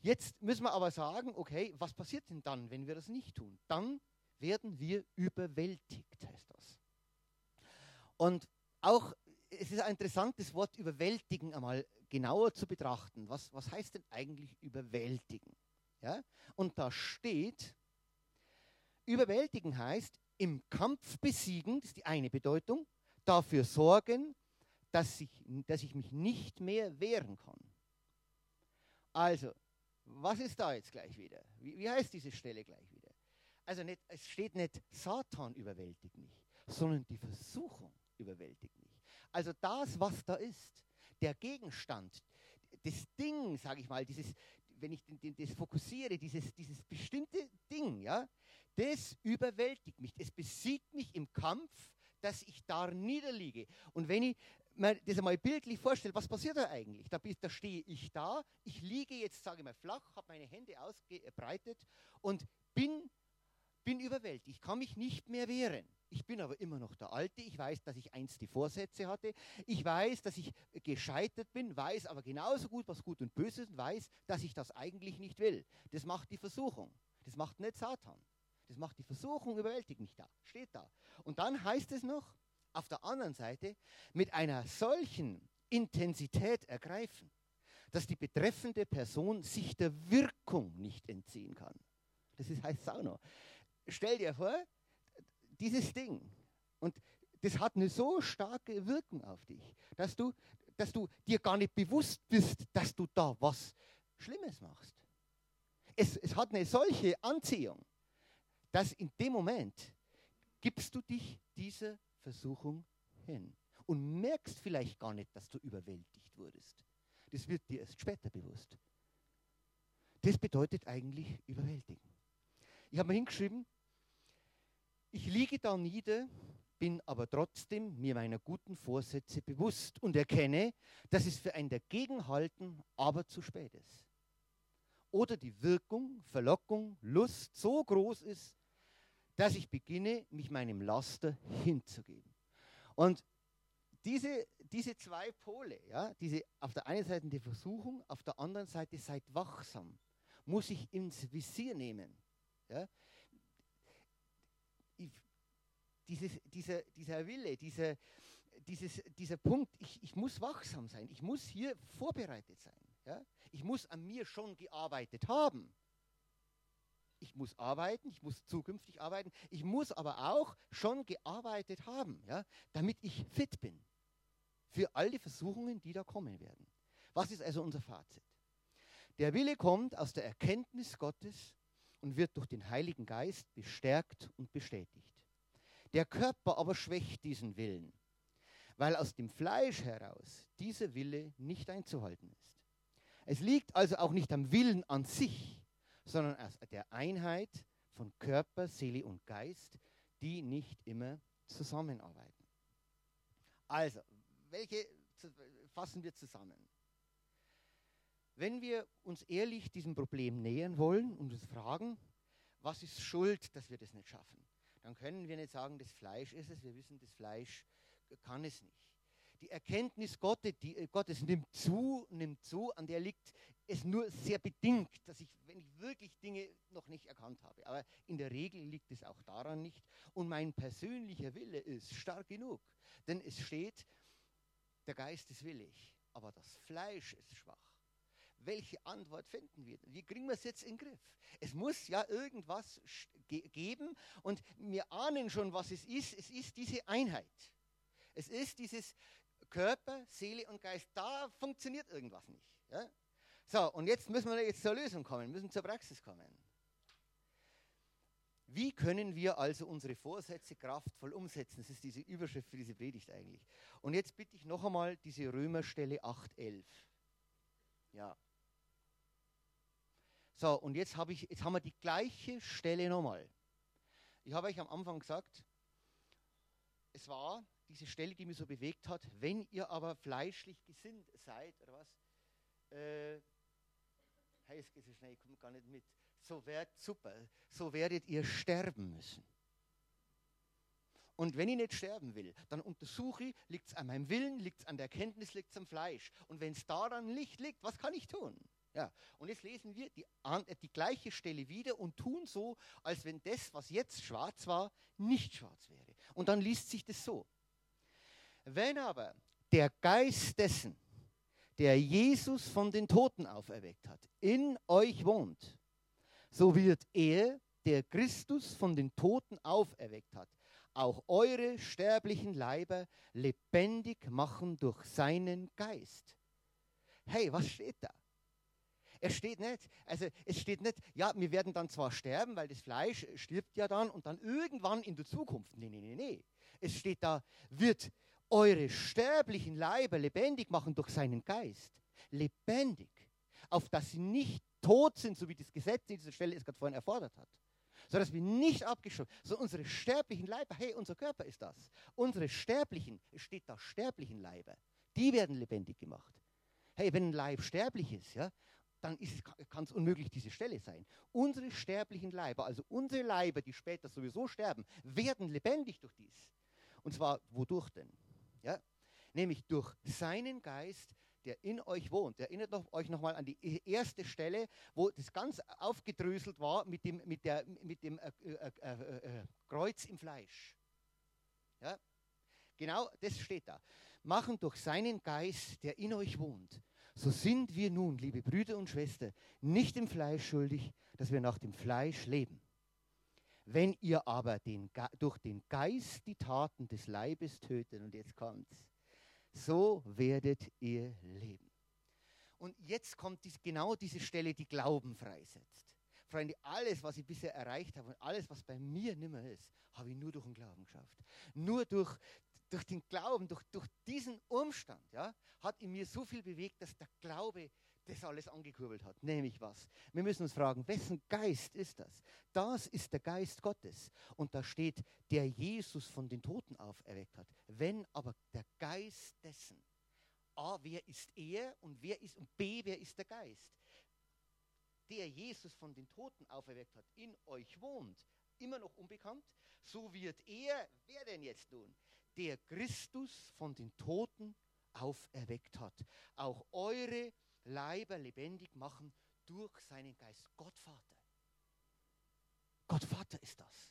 Jetzt müssen wir aber sagen, okay, was passiert denn dann, wenn wir das nicht tun? Dann werden wir überwältigt, heißt das. Und auch, es ist ein interessantes Wort, überwältigen einmal genauer zu betrachten. Was, was heißt denn eigentlich überwältigen? Ja? Und da steht, überwältigen heißt, im Kampf besiegen, das ist die eine Bedeutung, dafür sorgen, dass ich, dass ich mich nicht mehr wehren kann. Also, was ist da jetzt gleich wieder? Wie, wie heißt diese Stelle gleich wieder? Also nicht, es steht nicht, Satan überwältigt mich, sondern die Versuchung überwältigt mich. Also das, was da ist, der Gegenstand, das Ding, sage ich mal, dieses, wenn ich das fokussiere, dieses, dieses bestimmte Ding, ja, das überwältigt mich. Es besiegt mich im Kampf, dass ich da niederliege. Und wenn ich man das einmal bildlich vorstellt, was passiert da eigentlich? Da, da stehe ich da, ich liege jetzt, sage ich mal, flach, habe meine Hände ausgebreitet und bin, bin überwältigt. Ich kann mich nicht mehr wehren. Ich bin aber immer noch der Alte. Ich weiß, dass ich einst die Vorsätze hatte. Ich weiß, dass ich gescheitert bin, weiß aber genauso gut, was gut und böse ist, weiß, dass ich das eigentlich nicht will. Das macht die Versuchung. Das macht nicht Satan. Das macht die Versuchung überwältigt mich da. Steht da. Und dann heißt es noch, auf der anderen Seite, mit einer solchen Intensität ergreifen, dass die betreffende Person sich der Wirkung nicht entziehen kann. Das ist, heißt noch. Stell dir vor, dieses Ding, und das hat eine so starke Wirkung auf dich, dass du, dass du dir gar nicht bewusst bist, dass du da was Schlimmes machst. Es, es hat eine solche Anziehung, dass in dem Moment gibst du dich dieser Versuchung hin und merkst vielleicht gar nicht, dass du überwältigt wurdest. Das wird dir erst später bewusst. Das bedeutet eigentlich überwältigen. Ich habe mal hingeschrieben, ich liege da nieder, bin aber trotzdem mir meiner guten Vorsätze bewusst und erkenne, dass es für ein Dagegenhalten aber zu spät ist. Oder die Wirkung, Verlockung, Lust so groß ist, dass ich beginne, mich meinem Laster hinzugeben. Und diese, diese zwei Pole, ja, diese, auf der einen Seite die Versuchung, auf der anderen Seite seid wachsam, muss ich ins Visier nehmen. Ja dieses, dieser, dieser Wille, dieser, dieses, dieser Punkt, ich, ich muss wachsam sein, ich muss hier vorbereitet sein. Ja? Ich muss an mir schon gearbeitet haben. Ich muss arbeiten, ich muss zukünftig arbeiten, ich muss aber auch schon gearbeitet haben, ja? damit ich fit bin für all die Versuchungen, die da kommen werden. Was ist also unser Fazit? Der Wille kommt aus der Erkenntnis Gottes und wird durch den Heiligen Geist bestärkt und bestätigt. Der Körper aber schwächt diesen Willen, weil aus dem Fleisch heraus dieser Wille nicht einzuhalten ist. Es liegt also auch nicht am Willen an sich, sondern aus der Einheit von Körper, Seele und Geist, die nicht immer zusammenarbeiten. Also, welche fassen wir zusammen? Wenn wir uns ehrlich diesem Problem nähern wollen und uns fragen, was ist schuld, dass wir das nicht schaffen? Dann können wir nicht sagen, das Fleisch ist es. Wir wissen, das Fleisch kann es nicht. Die Erkenntnis Gottes, die, äh, Gottes nimmt zu, nimmt zu, an der liegt es nur sehr bedingt, dass ich, wenn ich wirklich Dinge noch nicht erkannt habe. Aber in der Regel liegt es auch daran nicht. Und mein persönlicher Wille ist stark genug. Denn es steht, der Geist ist willig, aber das Fleisch ist schwach welche Antwort finden wir? Wie kriegen wir es jetzt in den Griff? Es muss ja irgendwas ge geben und wir ahnen schon, was es ist. Es ist diese Einheit. Es ist dieses Körper, Seele und Geist. Da funktioniert irgendwas nicht. Ja? So, und jetzt müssen wir jetzt zur Lösung kommen, müssen zur Praxis kommen. Wie können wir also unsere Vorsätze kraftvoll umsetzen? Das ist diese Überschrift für diese Predigt eigentlich. Und jetzt bitte ich noch einmal diese Römerstelle 8.11. Ja. So, und jetzt, hab ich, jetzt haben wir die gleiche Stelle nochmal. Ich habe euch am Anfang gesagt, es war diese Stelle, die mich so bewegt hat, wenn ihr aber fleischlich gesinnt seid, oder was? Äh, hey, es geht so schnell, ich komme gar nicht mit. So werdet, super, so werdet ihr sterben müssen. Und wenn ich nicht sterben will, dann untersuche ich, liegt es an meinem Willen, liegt es an der Erkenntnis, liegt es am Fleisch. Und wenn es daran nicht liegt, was kann ich tun? Ja, und jetzt lesen wir die, die gleiche Stelle wieder und tun so, als wenn das, was jetzt schwarz war, nicht schwarz wäre. Und dann liest sich das so. Wenn aber der Geist dessen, der Jesus von den Toten auferweckt hat, in euch wohnt, so wird er, der Christus von den Toten auferweckt hat, auch eure sterblichen Leiber lebendig machen durch seinen Geist. Hey, was steht da? Es steht nicht, also es steht nicht, ja, wir werden dann zwar sterben, weil das Fleisch stirbt ja dann und dann irgendwann in der Zukunft. Nee, nee, nee, nee. Es steht da, wird eure sterblichen Leiber lebendig machen durch seinen Geist. Lebendig. Auf dass sie nicht tot sind, so wie das Gesetz in dieser Stelle es gerade vorhin erfordert hat sodass wir nicht abgeschoben, so unsere sterblichen Leiber, hey, unser Körper ist das. Unsere sterblichen, es steht da sterblichen Leiber, die werden lebendig gemacht. Hey, wenn ein Leib sterblich ist, ja, dann kann es unmöglich diese Stelle sein. Unsere sterblichen Leiber, also unsere Leiber, die später sowieso sterben, werden lebendig durch dies. Und zwar wodurch denn? Ja? Nämlich durch seinen Geist, der in euch wohnt. Erinnert noch, euch nochmal an die e-, erste Stelle, wo das ganz aufgedröselt war mit dem, mit der, mit dem äh, äh, äh, äh, Kreuz im Fleisch. Ja? Genau das steht da. Machen durch seinen Geist, der in euch wohnt. So sind wir nun, liebe Brüder und Schwestern, nicht im Fleisch schuldig, dass wir nach dem Fleisch leben. Wenn ihr aber den, durch den Geist die Taten des Leibes tötet, und jetzt kommt's, so werdet ihr leben. Und jetzt kommt dies, genau diese Stelle, die Glauben freisetzt. Freunde, alles, was ich bisher erreicht habe und alles, was bei mir nimmer ist, habe ich nur durch den Glauben geschafft. Nur durch, durch den Glauben, durch, durch diesen Umstand, ja, hat in mir so viel bewegt, dass der Glaube das alles angekurbelt hat. Nämlich was? Wir müssen uns fragen, wessen Geist ist das? Das ist der Geist Gottes. Und da steht, der Jesus von den Toten auferweckt hat. Wenn aber der Geist dessen, A, wer ist er und wer ist, und B, wer ist der Geist? Der Jesus von den Toten auferweckt hat, in euch wohnt, immer noch unbekannt, so wird er, wer denn jetzt tun? Der Christus von den Toten auferweckt hat. Auch eure Leiber lebendig machen durch seinen Geist. Gott Vater. Gott Vater ist das.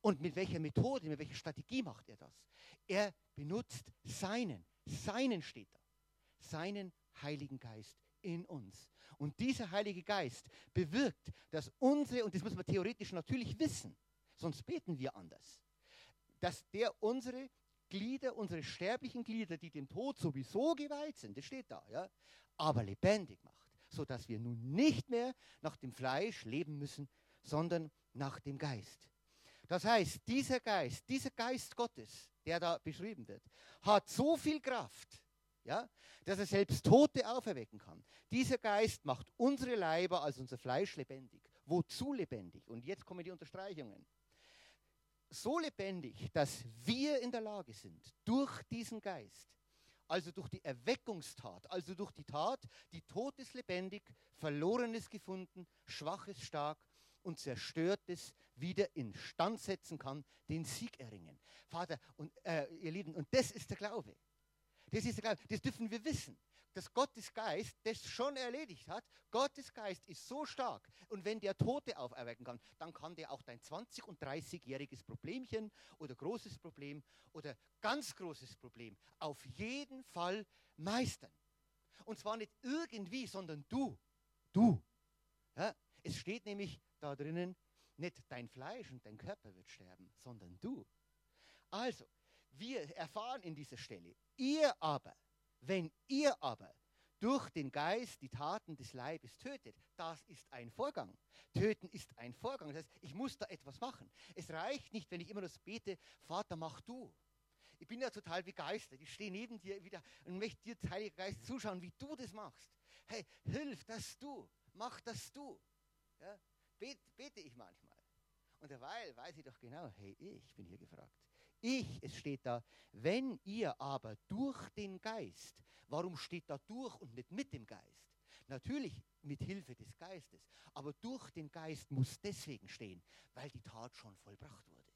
Und mit welcher Methode, mit welcher Strategie macht er das? Er benutzt seinen, seinen steht da, seinen Heiligen Geist in uns. Und dieser Heilige Geist bewirkt, dass unsere, und das muss man theoretisch natürlich wissen, sonst beten wir anders, dass der unsere Glieder, unsere sterblichen Glieder, die dem Tod sowieso geweiht sind, das steht da, ja, aber lebendig macht, sodass wir nun nicht mehr nach dem Fleisch leben müssen, sondern nach dem Geist. Das heißt, dieser Geist, dieser Geist Gottes, der da beschrieben wird, hat so viel Kraft, ja, dass er selbst Tote auferwecken kann. Dieser Geist macht unsere Leiber, also unser Fleisch, lebendig. Wozu lebendig? Und jetzt kommen die Unterstreichungen so lebendig, dass wir in der Lage sind, durch diesen Geist, also durch die Erweckungstat, also durch die Tat, die Totes lebendig, Verlorenes gefunden, Schwaches stark und Zerstörtes wieder instand setzen kann, den Sieg erringen. Vater, und äh, ihr Lieben, und das ist der Glaube. Das ist das dürfen wir wissen dass Gottes Geist das schon erledigt hat. Gottes Geist ist so stark. Und wenn der Tote auferwecken kann, dann kann der auch dein 20- und 30-jähriges Problemchen oder großes Problem oder ganz großes Problem auf jeden Fall meistern. Und zwar nicht irgendwie, sondern du. Du. Ja? Es steht nämlich da drinnen, nicht dein Fleisch und dein Körper wird sterben, sondern du. Also, wir erfahren in dieser Stelle, ihr aber, wenn ihr aber durch den Geist die Taten des Leibes tötet, das ist ein Vorgang. Töten ist ein Vorgang. Das heißt, ich muss da etwas machen. Es reicht nicht, wenn ich immer das bete, Vater, mach du. Ich bin ja total begeistert. Ich stehe neben dir wieder und möchte dir, Heiliger Geist, zuschauen, wie du das machst. Hey, hilf, dass du, mach das du. Ja, bete ich manchmal. Und derweil weiß ich doch genau, hey, ich bin hier gefragt. Ich, es steht da, wenn ihr aber durch den Geist, warum steht da durch und nicht mit dem Geist? Natürlich mit Hilfe des Geistes, aber durch den Geist muss deswegen stehen, weil die Tat schon vollbracht wurde.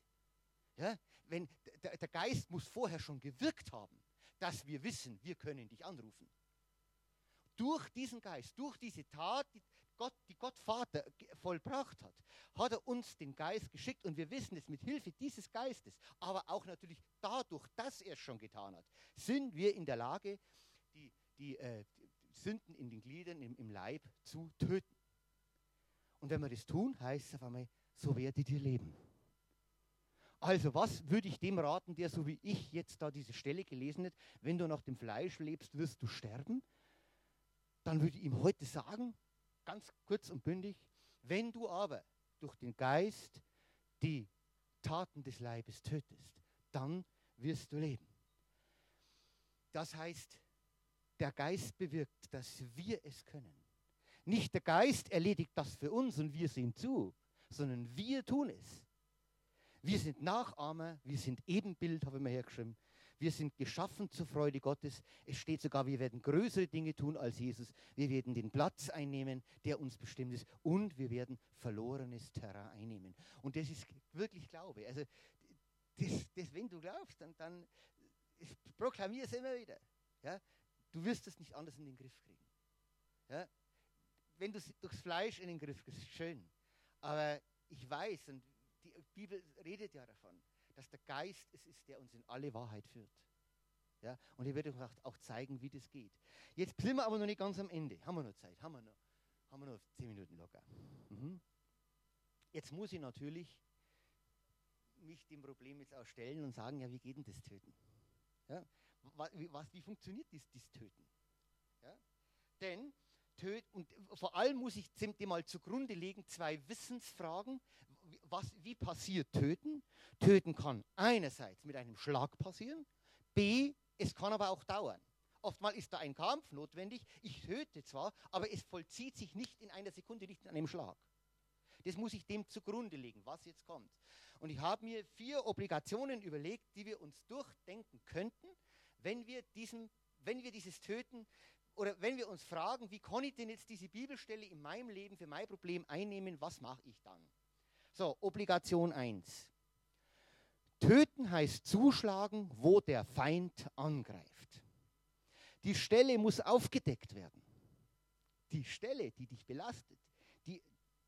Ja? Wenn, der, Geist muss vorher schon gewirkt haben, dass wir wissen, wir können dich anrufen. Durch diesen Geist, durch diese Tat, die, Gott, die Gott Vater vollbracht hat, hat er uns den Geist geschickt und wir wissen es mit Hilfe dieses Geistes, aber auch natürlich dadurch, dass er es schon getan hat, sind wir in der Lage, die, die, äh, die Sünden in den Gliedern, im, im Leib zu töten. Und wenn wir das tun, heißt es auf einmal, so werdet ihr leben. Also was würde ich dem raten, der so wie ich jetzt da diese Stelle gelesen hat, wenn du nach dem Fleisch lebst, wirst du sterben? Dann würde ich ihm heute sagen, ganz kurz und bündig, wenn du aber durch den Geist die Taten des Leibes tötest, dann wirst du leben. Das heißt, der Geist bewirkt, dass wir es können. Nicht der Geist erledigt das für uns und wir sehen zu, sondern wir tun es. Wir sind Nachahmer, wir sind Ebenbild, habe ich mir hergeschrieben. Wir sind geschaffen zur Freude Gottes. Es steht sogar, wir werden größere Dinge tun als Jesus. Wir werden den Platz einnehmen, der uns bestimmt ist. Und wir werden verlorenes Terrain einnehmen. Und das ist wirklich Glaube. Also, das, das, wenn du glaubst, dann, dann proklamier es immer wieder. Ja? Du wirst es nicht anders in den Griff kriegen. Ja? Wenn du es durchs Fleisch in den Griff kriegst, schön. Aber ich weiß, und die Bibel redet ja davon, dass der Geist es ist, der uns in alle Wahrheit führt. Ja? Und er wird uns auch zeigen, wie das geht. Jetzt sind wir aber noch nicht ganz am Ende. Haben wir noch Zeit? Haben wir noch, haben wir noch zehn Minuten locker. Mhm. Jetzt muss ich natürlich mich dem Problem jetzt auch stellen und sagen, ja, wie geht denn das Töten? Ja? Was, wie funktioniert dies, dies Töten? Ja? Denn und vor allem muss ich dem mal zugrunde legen zwei Wissensfragen, was, wie passiert Töten? Töten kann einerseits mit einem Schlag passieren, B, es kann aber auch dauern. Oftmal ist da ein Kampf notwendig. Ich töte zwar, aber es vollzieht sich nicht in einer Sekunde, nicht in einem Schlag. Das muss ich dem zugrunde legen, was jetzt kommt. Und ich habe mir vier Obligationen überlegt, die wir uns durchdenken könnten, wenn wir, diesen, wenn wir dieses Töten oder wenn wir uns fragen, wie kann ich denn jetzt diese Bibelstelle in meinem Leben für mein Problem einnehmen, was mache ich dann? So, Obligation 1. Töten heißt zuschlagen, wo der Feind angreift. Die Stelle muss aufgedeckt werden. Die Stelle, die dich belastet, die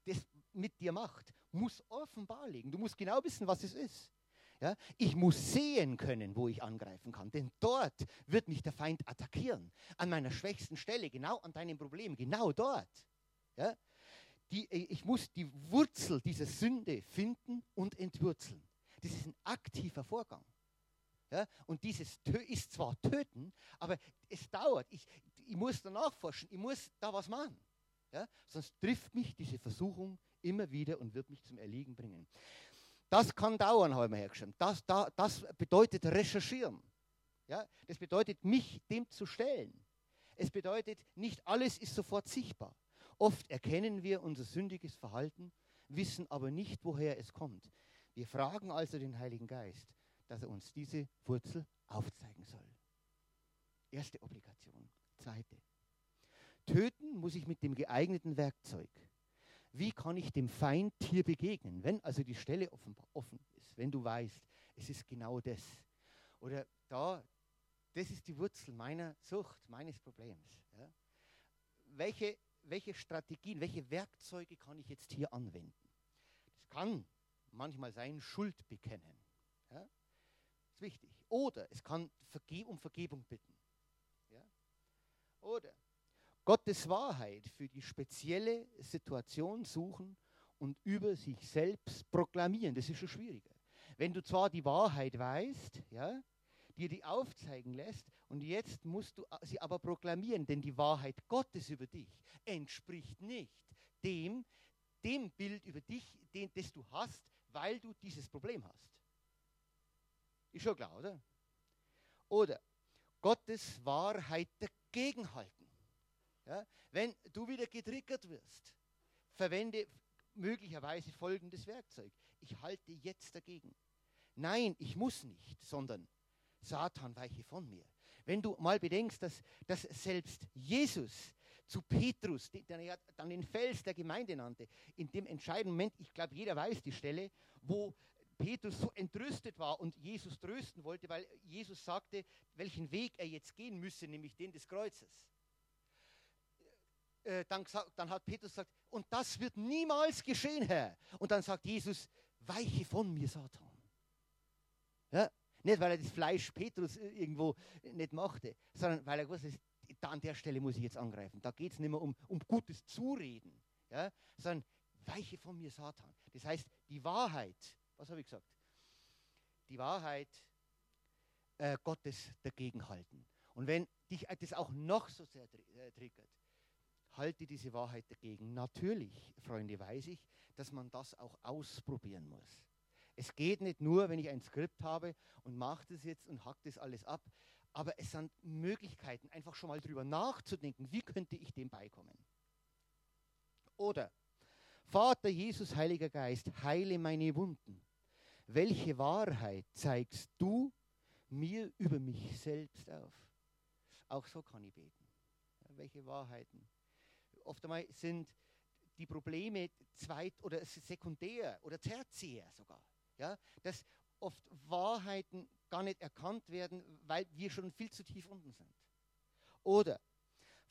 das mit dir macht, muss offenbar liegen. Du musst genau wissen, was es ist. Ja, ich muss sehen können, wo ich angreifen kann, denn dort wird mich der Feind attackieren. An meiner schwächsten Stelle, genau an deinem Problem, genau dort. Ja, die, äh, ich muss die Wurzel dieser Sünde finden und entwurzeln. Das ist ein aktiver Vorgang. Ja? Und dieses ist zwar töten, aber es dauert. Ich, ich muss danach forschen, ich muss da was machen. Ja? Sonst trifft mich diese Versuchung immer wieder und wird mich zum Erliegen bringen. Das kann dauern, haben wir hergeschrieben. Das, da, das bedeutet recherchieren. Ja? Das bedeutet, mich dem zu stellen. Es bedeutet, nicht alles ist sofort sichtbar. Oft erkennen wir unser sündiges Verhalten, wissen aber nicht, woher es kommt. Wir fragen also den Heiligen Geist, dass er uns diese Wurzel aufzeigen soll. Erste Obligation. Zweite. Töten muss ich mit dem geeigneten Werkzeug. Wie kann ich dem Feind hier begegnen, wenn also die Stelle offen, offen ist, wenn du weißt, es ist genau das. Oder da, das ist die Wurzel meiner Sucht, meines Problems. Ja? Welche welche Strategien, welche Werkzeuge kann ich jetzt hier anwenden? Das kann manchmal sein, Schuld bekennen. Ja? Das ist wichtig. Oder es kann um Vergebung bitten. Ja? Oder Gottes Wahrheit für die spezielle Situation suchen und über sich selbst proklamieren. Das ist schon schwieriger. Wenn du zwar die Wahrheit weißt, ja, dir die aufzeigen lässt. Und jetzt musst du sie aber proklamieren, denn die Wahrheit Gottes über dich entspricht nicht dem, dem Bild über dich, den, das du hast, weil du dieses Problem hast. Ist schon klar, oder? Oder Gottes Wahrheit dagegenhalten. Ja? Wenn du wieder getriggert wirst, verwende möglicherweise folgendes Werkzeug. Ich halte jetzt dagegen. Nein, ich muss nicht, sondern Satan, weiche von mir. Wenn du mal bedenkst, dass, dass selbst Jesus zu Petrus, den er dann den Fels der Gemeinde nannte, in dem entscheidenden Moment, ich glaube, jeder weiß die Stelle, wo Petrus so entrüstet war und Jesus trösten wollte, weil Jesus sagte, welchen Weg er jetzt gehen müsse, nämlich den des Kreuzes. Äh, dann, dann hat Petrus gesagt, und das wird niemals geschehen, Herr. Und dann sagt Jesus, weiche von mir, Satan. Ja, nicht, weil er das Fleisch Petrus irgendwo nicht machte, sondern weil er wusste, da an der Stelle muss ich jetzt angreifen. Da geht es nicht mehr um, um gutes Zureden, ja, sondern weiche von mir Satan. Das heißt, die Wahrheit, was habe ich gesagt? Die Wahrheit äh, Gottes dagegen halten. Und wenn dich das auch noch so sehr äh, triggert, halte diese Wahrheit dagegen. Natürlich, Freunde, weiß ich, dass man das auch ausprobieren muss. Es geht nicht nur, wenn ich ein Skript habe und mache das jetzt und hack das alles ab, aber es sind Möglichkeiten, einfach schon mal drüber nachzudenken, wie könnte ich dem beikommen. Oder Vater Jesus, Heiliger Geist, heile meine Wunden. Welche Wahrheit zeigst du mir über mich selbst auf? Auch so kann ich beten. Ja, welche Wahrheiten? Oft einmal sind die Probleme zweit- oder sekundär oder tertiär sogar. Ja, dass oft Wahrheiten gar nicht erkannt werden, weil wir schon viel zu tief unten sind. Oder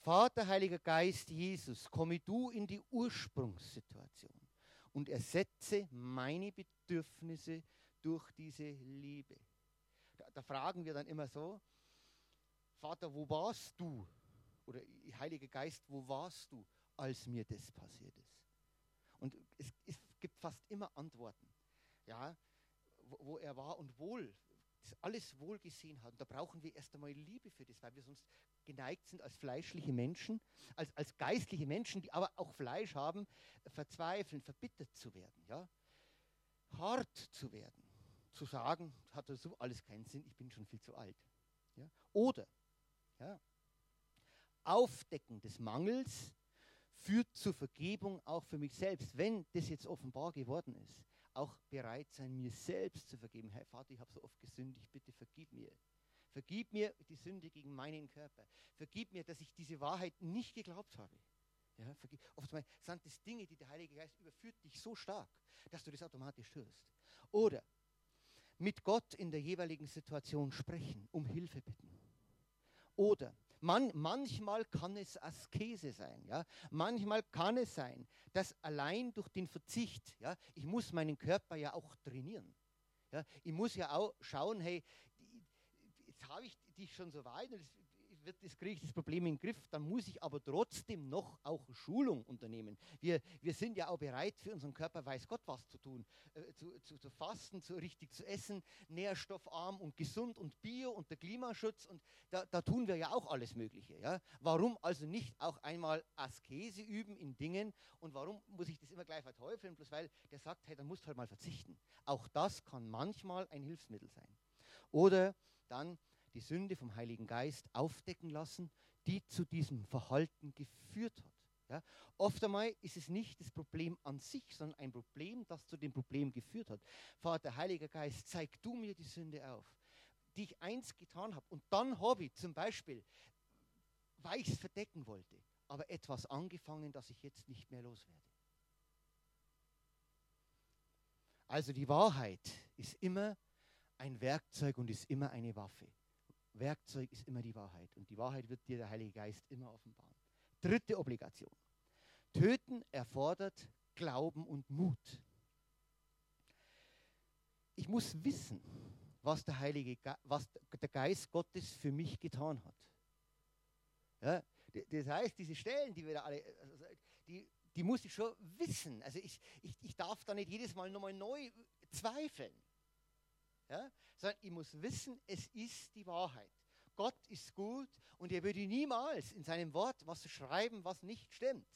Vater, Heiliger Geist, Jesus, komme du in die Ursprungssituation und ersetze meine Bedürfnisse durch diese Liebe. Da, da, fragen wir dann immer so, Vater, wo warst du? Oder Heiliger Geist, wo warst du, als mir das passiert ist? Und es, es gibt fast immer Antworten, ja, wo, wo er war und wohl alles wohl gesehen hat. Und da brauchen wir erst einmal Liebe für das, weil wir sonst geneigt sind als fleischliche Menschen, als, als geistliche Menschen, die aber auch Fleisch haben, verzweifeln, verbittert zu werden, ja? hart zu werden, zu sagen, hat so alles keinen Sinn, ich bin schon viel zu alt. Ja? Oder ja, Aufdecken des Mangels führt zur Vergebung auch für mich selbst, wenn das jetzt offenbar geworden ist. Auch bereit sein, mir selbst zu vergeben. Herr Vater, ich habe so oft gesündigt, bitte vergib mir. Vergib mir die Sünde gegen meinen Körper. Vergib mir, dass ich diese Wahrheit nicht geglaubt habe. Ja, vergib. Oftmals sind das Dinge, die der Heilige Geist überführt dich so stark, dass du das automatisch tust. Oder mit Gott in der jeweiligen Situation sprechen, um Hilfe bitten. Oder man, manchmal kann es Askese sein. Ja? Manchmal kann es sein, dass allein durch den Verzicht, ja, ich muss meinen Körper ja auch trainieren. Ja? Ich muss ja auch schauen, hey, jetzt habe ich dich schon so weit und es wird das, kriege ich das Problem in den Griff, dann muss ich aber trotzdem noch auch Schulung unternehmen. Wir, wir sind ja auch bereit, für unseren Körper weiß Gott was zu tun, äh, zu, zu, zu, fasten, zu richtig zu essen, nährstoffarm und gesund und bio und der Klimaschutz und da, da tun wir ja auch alles Mögliche. Ja? Warum also nicht auch einmal Askese üben in Dingen und warum muss ich das immer gleich verteufeln, bloß weil der sagt, hey, dann musst du halt mal verzichten. Auch das kann manchmal ein Hilfsmittel sein. Oder dann die Sünde vom Heiligen Geist aufdecken lassen, die zu diesem Verhalten geführt hat. Ja, oft einmal ist es nicht das Problem an sich, sondern ein Problem, das zu dem Problem geführt hat. Vater, Heiliger Geist, zeig du mir die Sünde auf, die ich eins getan habe. Und dann habe ich zum Beispiel, weil ich es verdecken wollte, aber etwas angefangen, das ich jetzt nicht mehr loswerde. Also die Wahrheit ist immer ein Werkzeug und ist immer eine Waffe. Werkzeug ist immer die Wahrheit. Und die Wahrheit wird dir der Heilige Geist immer offenbaren. Dritte Obligation. Töten erfordert Glauben und Mut. Ich muss wissen, was der Heilige Ge was der Geist Gottes für mich getan hat. Ja, das heißt, diese Stellen, die wir da alle, die, die muss ich schon wissen. Also ich, ich, ich darf da nicht jedes Mal nochmal neu zweifeln. Ja? Sondern ich muss wissen, es ist die Wahrheit. Gott ist gut und er würde niemals in seinem Wort was schreiben, was nicht stimmt.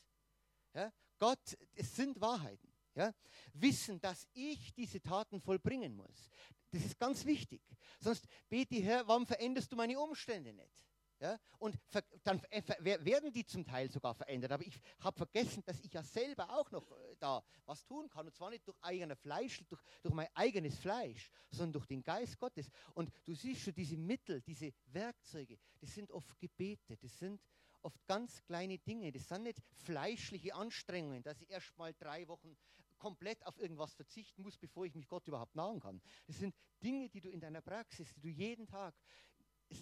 Ja? Gott, es sind Wahrheiten. Ja? Wissen, dass ich diese Taten vollbringen muss. Das ist ganz wichtig. Sonst bete, Herr, warum veränderst du meine Umstände nicht? Ja? Und dann werden die zum Teil sogar verändert. Aber ich habe vergessen, dass ich ja selber auch noch äh, da was tun kann. Und zwar nicht durch eigener Fleisch, durch, durch mein eigenes Fleisch, sondern durch den Geist Gottes. Und du siehst schon diese Mittel, diese Werkzeuge, das sind oft Gebete, das sind oft ganz kleine Dinge. Das sind nicht fleischliche Anstrengungen, dass ich erst mal drei Wochen komplett auf irgendwas verzichten muss, bevor ich mich Gott überhaupt nahen kann. Das sind Dinge, die du in deiner Praxis, die du jeden Tag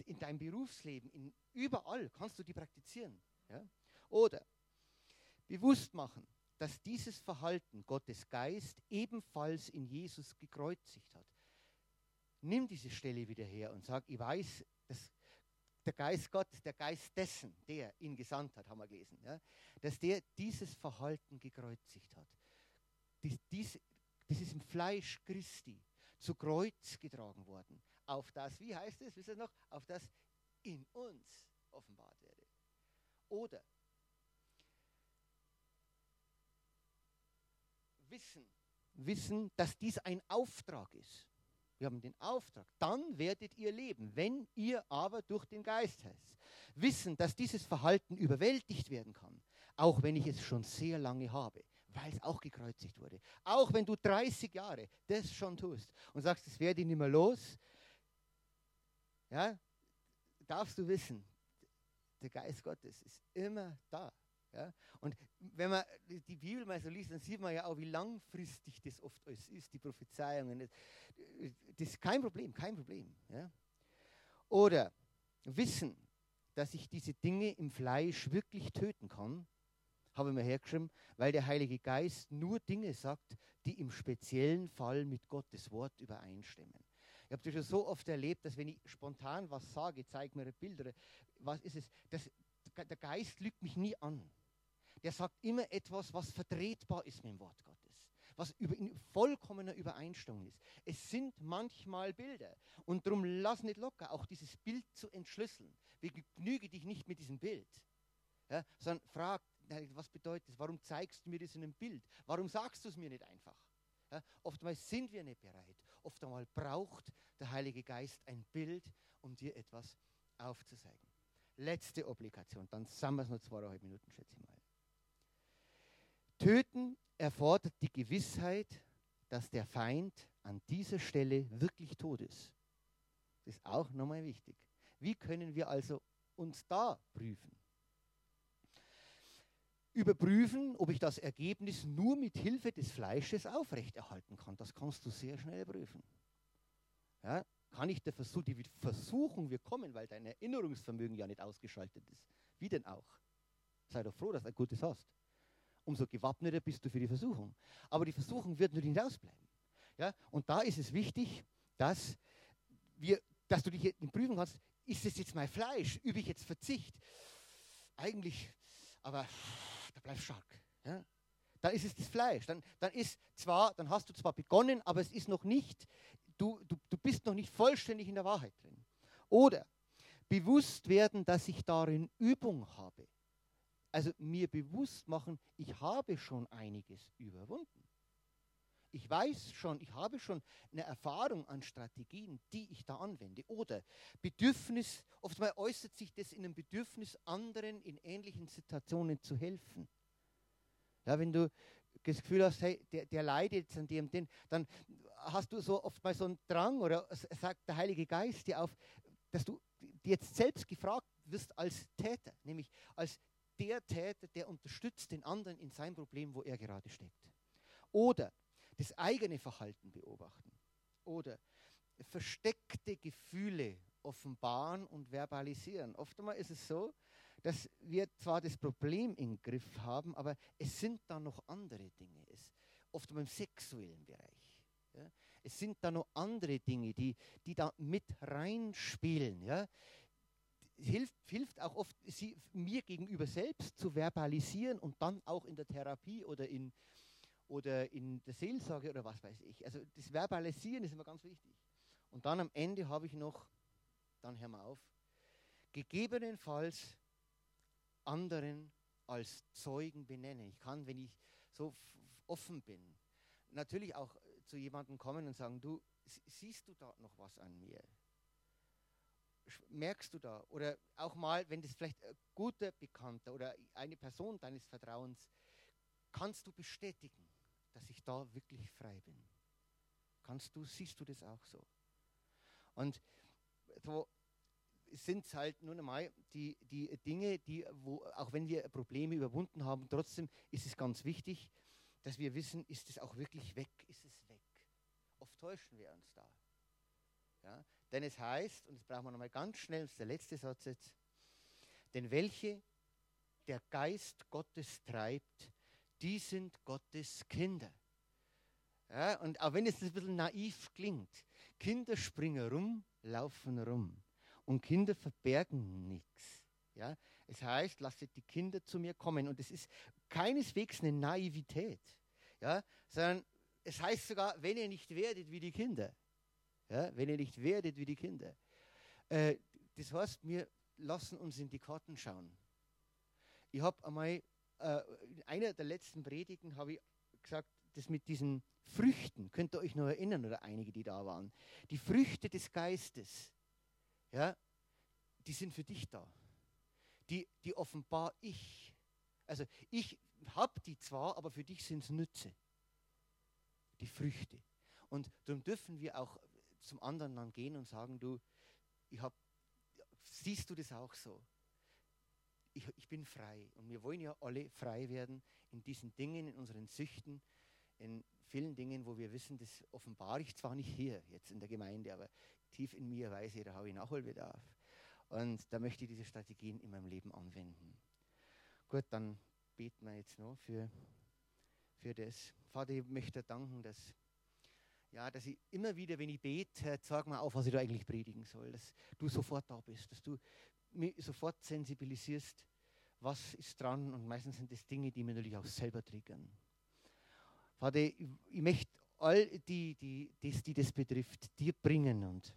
in deinem Berufsleben, in, überall kannst du die praktizieren. Ja? Oder bewusst machen, dass dieses Verhalten Gottes Geist ebenfalls in Jesus gekreuzigt hat. Nimm diese Stelle wieder her und sag, ich weiß, dass der Geist Gott, der Geist dessen, der ihn gesandt hat, haben wir gelesen, ja, dass der dieses Verhalten gekreuzigt hat. Dies, dies, das ist im Fleisch Christi zu Kreuz getragen worden auf das, wie heißt es, wisst ihr noch, auf das in uns offenbart werde. Oder wissen, wissen, dass dies ein Auftrag ist. Wir haben den Auftrag. Dann werdet ihr leben, wenn ihr aber durch den Geist heißt. Wissen, dass dieses Verhalten überwältigt werden kann, auch wenn ich es schon sehr lange habe, weil es auch gekreuzigt wurde. Auch wenn du 30 Jahre das schon tust und sagst, das werde ich nicht mehr los, ja, darfst du wissen, der Geist Gottes ist immer da. Ja? Und wenn man die Bibel mal so liest, dann sieht man ja auch, wie langfristig das oft alles ist, die Prophezeiungen. Das ist kein Problem, kein Problem. Ja? Oder wissen, dass ich diese Dinge im Fleisch wirklich töten kann, habe ich mir hergeschrieben, weil der Heilige Geist nur Dinge sagt, die im speziellen Fall mit Gottes Wort übereinstimmen. Ich habe das schon so oft erlebt, dass wenn ich spontan was sage, zeige mir Bilder, was ist es, das, der Geist lügt mich nie an. Der sagt immer etwas, was vertretbar ist mit dem Wort Gottes was in vollkommener Übereinstimmung ist. Es sind manchmal Bilder und darum lass nicht locker, auch dieses Bild zu entschlüsseln. Begnüge dich nicht mit diesem Bild, ja, sondern frag, was bedeutet es? Warum zeigst du mir das in einem Bild? Warum sagst du es mir nicht einfach? Ja, oftmals sind wir nicht bereit. Oft einmal braucht der Heilige Geist ein Bild, um dir etwas aufzuzeigen. Letzte Obligation, dann sind wir es noch zweieinhalb Minuten, schätze ich mal. Töten erfordert die Gewissheit, dass der Feind an dieser Stelle wirklich tot ist. Das ist auch nochmal wichtig. Wie können wir also uns da prüfen? Überprüfen, ob ich das Ergebnis nur mit Hilfe des Fleisches aufrechterhalten kann. Das kannst du sehr schnell prüfen. Ja, kann ich der Versuch, die Versuchung wir kommen, weil dein Erinnerungsvermögen ja nicht ausgeschaltet ist. Wie denn auch? Sei doch froh, dass du ein gutes hast umso gewappneter bist du für die Versuchung. Aber die Versuchung wird nur hinausbleiben. Ja? Und da ist es wichtig, dass, wir, dass du dich prüfen kannst, ist es jetzt mein Fleisch? Übe ich jetzt Verzicht? Eigentlich, aber da bleib stark. Ja? Dann ist es das Fleisch. Dann, dann ist zwar, dann hast du zwar begonnen, aber es ist noch nicht, du, du, du bist noch nicht vollständig in der Wahrheit drin. Oder bewusst werden, dass ich darin Übung habe. Also mir bewusst machen, ich habe schon einiges überwunden. Ich weiß schon, ich habe schon eine Erfahrung an Strategien, die ich da anwende. Oder Bedürfnis, oftmals äußert sich das in einem Bedürfnis, anderen in ähnlichen Situationen zu helfen. Ja, wenn du das Gefühl hast, hey, der, der leidet an dem, den, dann hast du so oft mal so einen Drang oder sagt der Heilige Geist dir auf, dass du jetzt selbst gefragt wirst als Täter, nämlich als der Täter, der unterstützt den anderen in seinem Problem, wo er gerade steckt. Oder das eigene Verhalten beobachten. Oder versteckte Gefühle offenbaren und verbalisieren. Oftmals ist es so, dass wir zwar das Problem im Griff haben, aber es sind da noch andere Dinge. Es, oft im sexuellen Bereich. Ja. Es sind da noch andere Dinge, die, die da mit reinspielen. Ja hilft, hilft auch oft, sie mir gegenüber selbst zu verbalisieren und dann auch in der Therapie oder in, oder in der Seelsorge oder was weiß ich. Also das Verbalisieren ist immer ganz wichtig. Und dann am Ende habe ich noch, dann hör mal auf, gegebenenfalls anderen als Zeugen benennen. Ich kann, wenn ich so offen bin, natürlich auch zu jemandem kommen und sagen, du, siehst du da noch was an mir? merkst du da? Oder auch mal, wenn das vielleicht ein guter Bekannter oder eine Person deines Vertrauens, kannst du bestätigen, dass ich da wirklich frei bin? Kannst du, siehst du das auch so? Und so sind es halt nur einmal die, die Dinge, die, wo, auch wenn wir Probleme überwunden haben, trotzdem ist es ganz wichtig, dass wir wissen, ist es auch wirklich weg? Ist es weg? Oft täuschen wir uns da. Ja? Denn es heißt, und das brauchen wir nochmal ganz schnell, das ist der letzte Satz jetzt, denn welche der Geist Gottes treibt, die sind Gottes Kinder. Ja, und auch wenn es ein bisschen naiv klingt, Kinder springen rum, laufen rum. Und Kinder verbergen nichts. Ja, es heißt, lasst die Kinder zu mir kommen. Und es ist keineswegs eine Naivität, ja, sondern es heißt sogar, wenn ihr nicht werdet wie die Kinder ja, wenn ihr nicht werdet wie die Kinder. Äh, das heißt, wir lassen uns in die Karten schauen. Ich habe einmal, äh, in einer der letzten Predigen habe ich gesagt, das mit diesen Früchten, könnt ihr euch noch erinnern, oder einige, die da waren, die Früchte des Geistes, ja, die sind für dich da. Die, die offenbar ich. Also ich habe die zwar, aber für dich sind es Nütze. Die Früchte. Und darum dürfen wir auch zum anderen dann gehen und sagen, du, ich hab, siehst du das auch so? Ich, ich bin frei. Und wir wollen ja alle frei werden in diesen Dingen, in unseren Süchten, in vielen Dingen, wo wir wissen, das offenbare ich zwar nicht hier, jetzt in der Gemeinde, aber tief in mir weiß ich, da habe ich Nachholbedarf. Und da möchte ich diese Strategien in meinem Leben anwenden. Gut, dann beten wir jetzt noch für, für das. Vater, ich möchte danken, dass, ja, dass ich immer wieder, wenn ich bete, sag mal auf, was ich da eigentlich predigen soll. Dass du sofort da bist, dass du mich sofort sensibilisierst, was ist dran. Und meistens sind das Dinge, die mir natürlich auch selber triggern. Vater, ich, ich möchte all die, die, die, die das betrifft, dir bringen und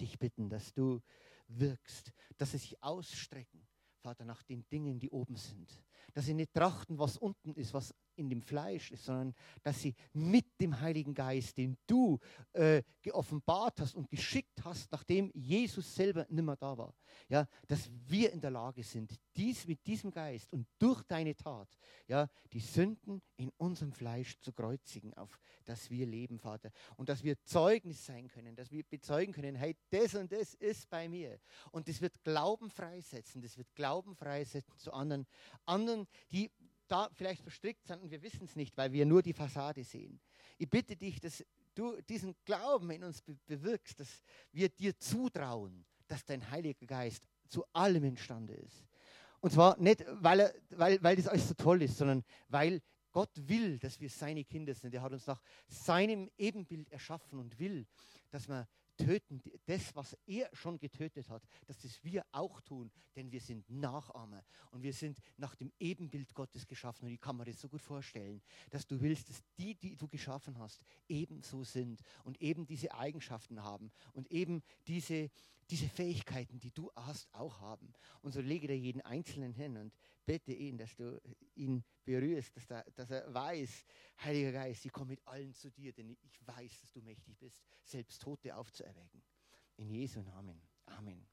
dich bitten, dass du wirkst, dass sie sich ausstrecken, Vater, nach den Dingen, die oben sind. Dass sie nicht trachten, was unten ist, was in dem Fleisch ist, sondern dass sie mit dem Heiligen Geist, den du äh, geoffenbart hast und geschickt hast, nachdem Jesus selber nimmer da war, ja, dass wir in der Lage sind, dies mit diesem Geist und durch deine Tat, ja, die Sünden in unserem Fleisch zu kreuzigen, auf dass wir leben, Vater, und dass wir Zeugnis sein können, dass wir bezeugen können, hey, das und das ist bei mir, und das wird Glauben freisetzen, das wird Glauben freisetzen zu anderen, anderen, die da vielleicht verstrickt sind und wir wissen es nicht, weil wir nur die Fassade sehen. Ich bitte dich, dass du diesen Glauben in uns bewirkst, dass wir dir zutrauen, dass dein Heiliger Geist zu allem imstande ist. Und zwar nicht, weil, er, weil, weil das alles so toll ist, sondern weil Gott will, dass wir seine Kinder sind. Er hat uns nach seinem Ebenbild erschaffen und will, dass wir töten das, was er schon getötet hat, dass das wir auch tun, denn wir sind Nachahmer und wir sind nach dem Ebenbild Gottes geschaffen. Und ich kann mir das so gut vorstellen, dass du willst, dass die, die du geschaffen hast, ebenso sind und eben diese Eigenschaften haben und eben diese, diese Fähigkeiten, die du hast, auch haben. Und so lege dir jeden Einzelnen hin und bitte ihn, dass du ihn berührst, dass, da, dass er weiß, Heiliger Geist, ich komme mit allen zu dir, denn ich weiß, dass du mächtig bist, selbst Tote aufzuerwecken. In Jesu Namen. Amen.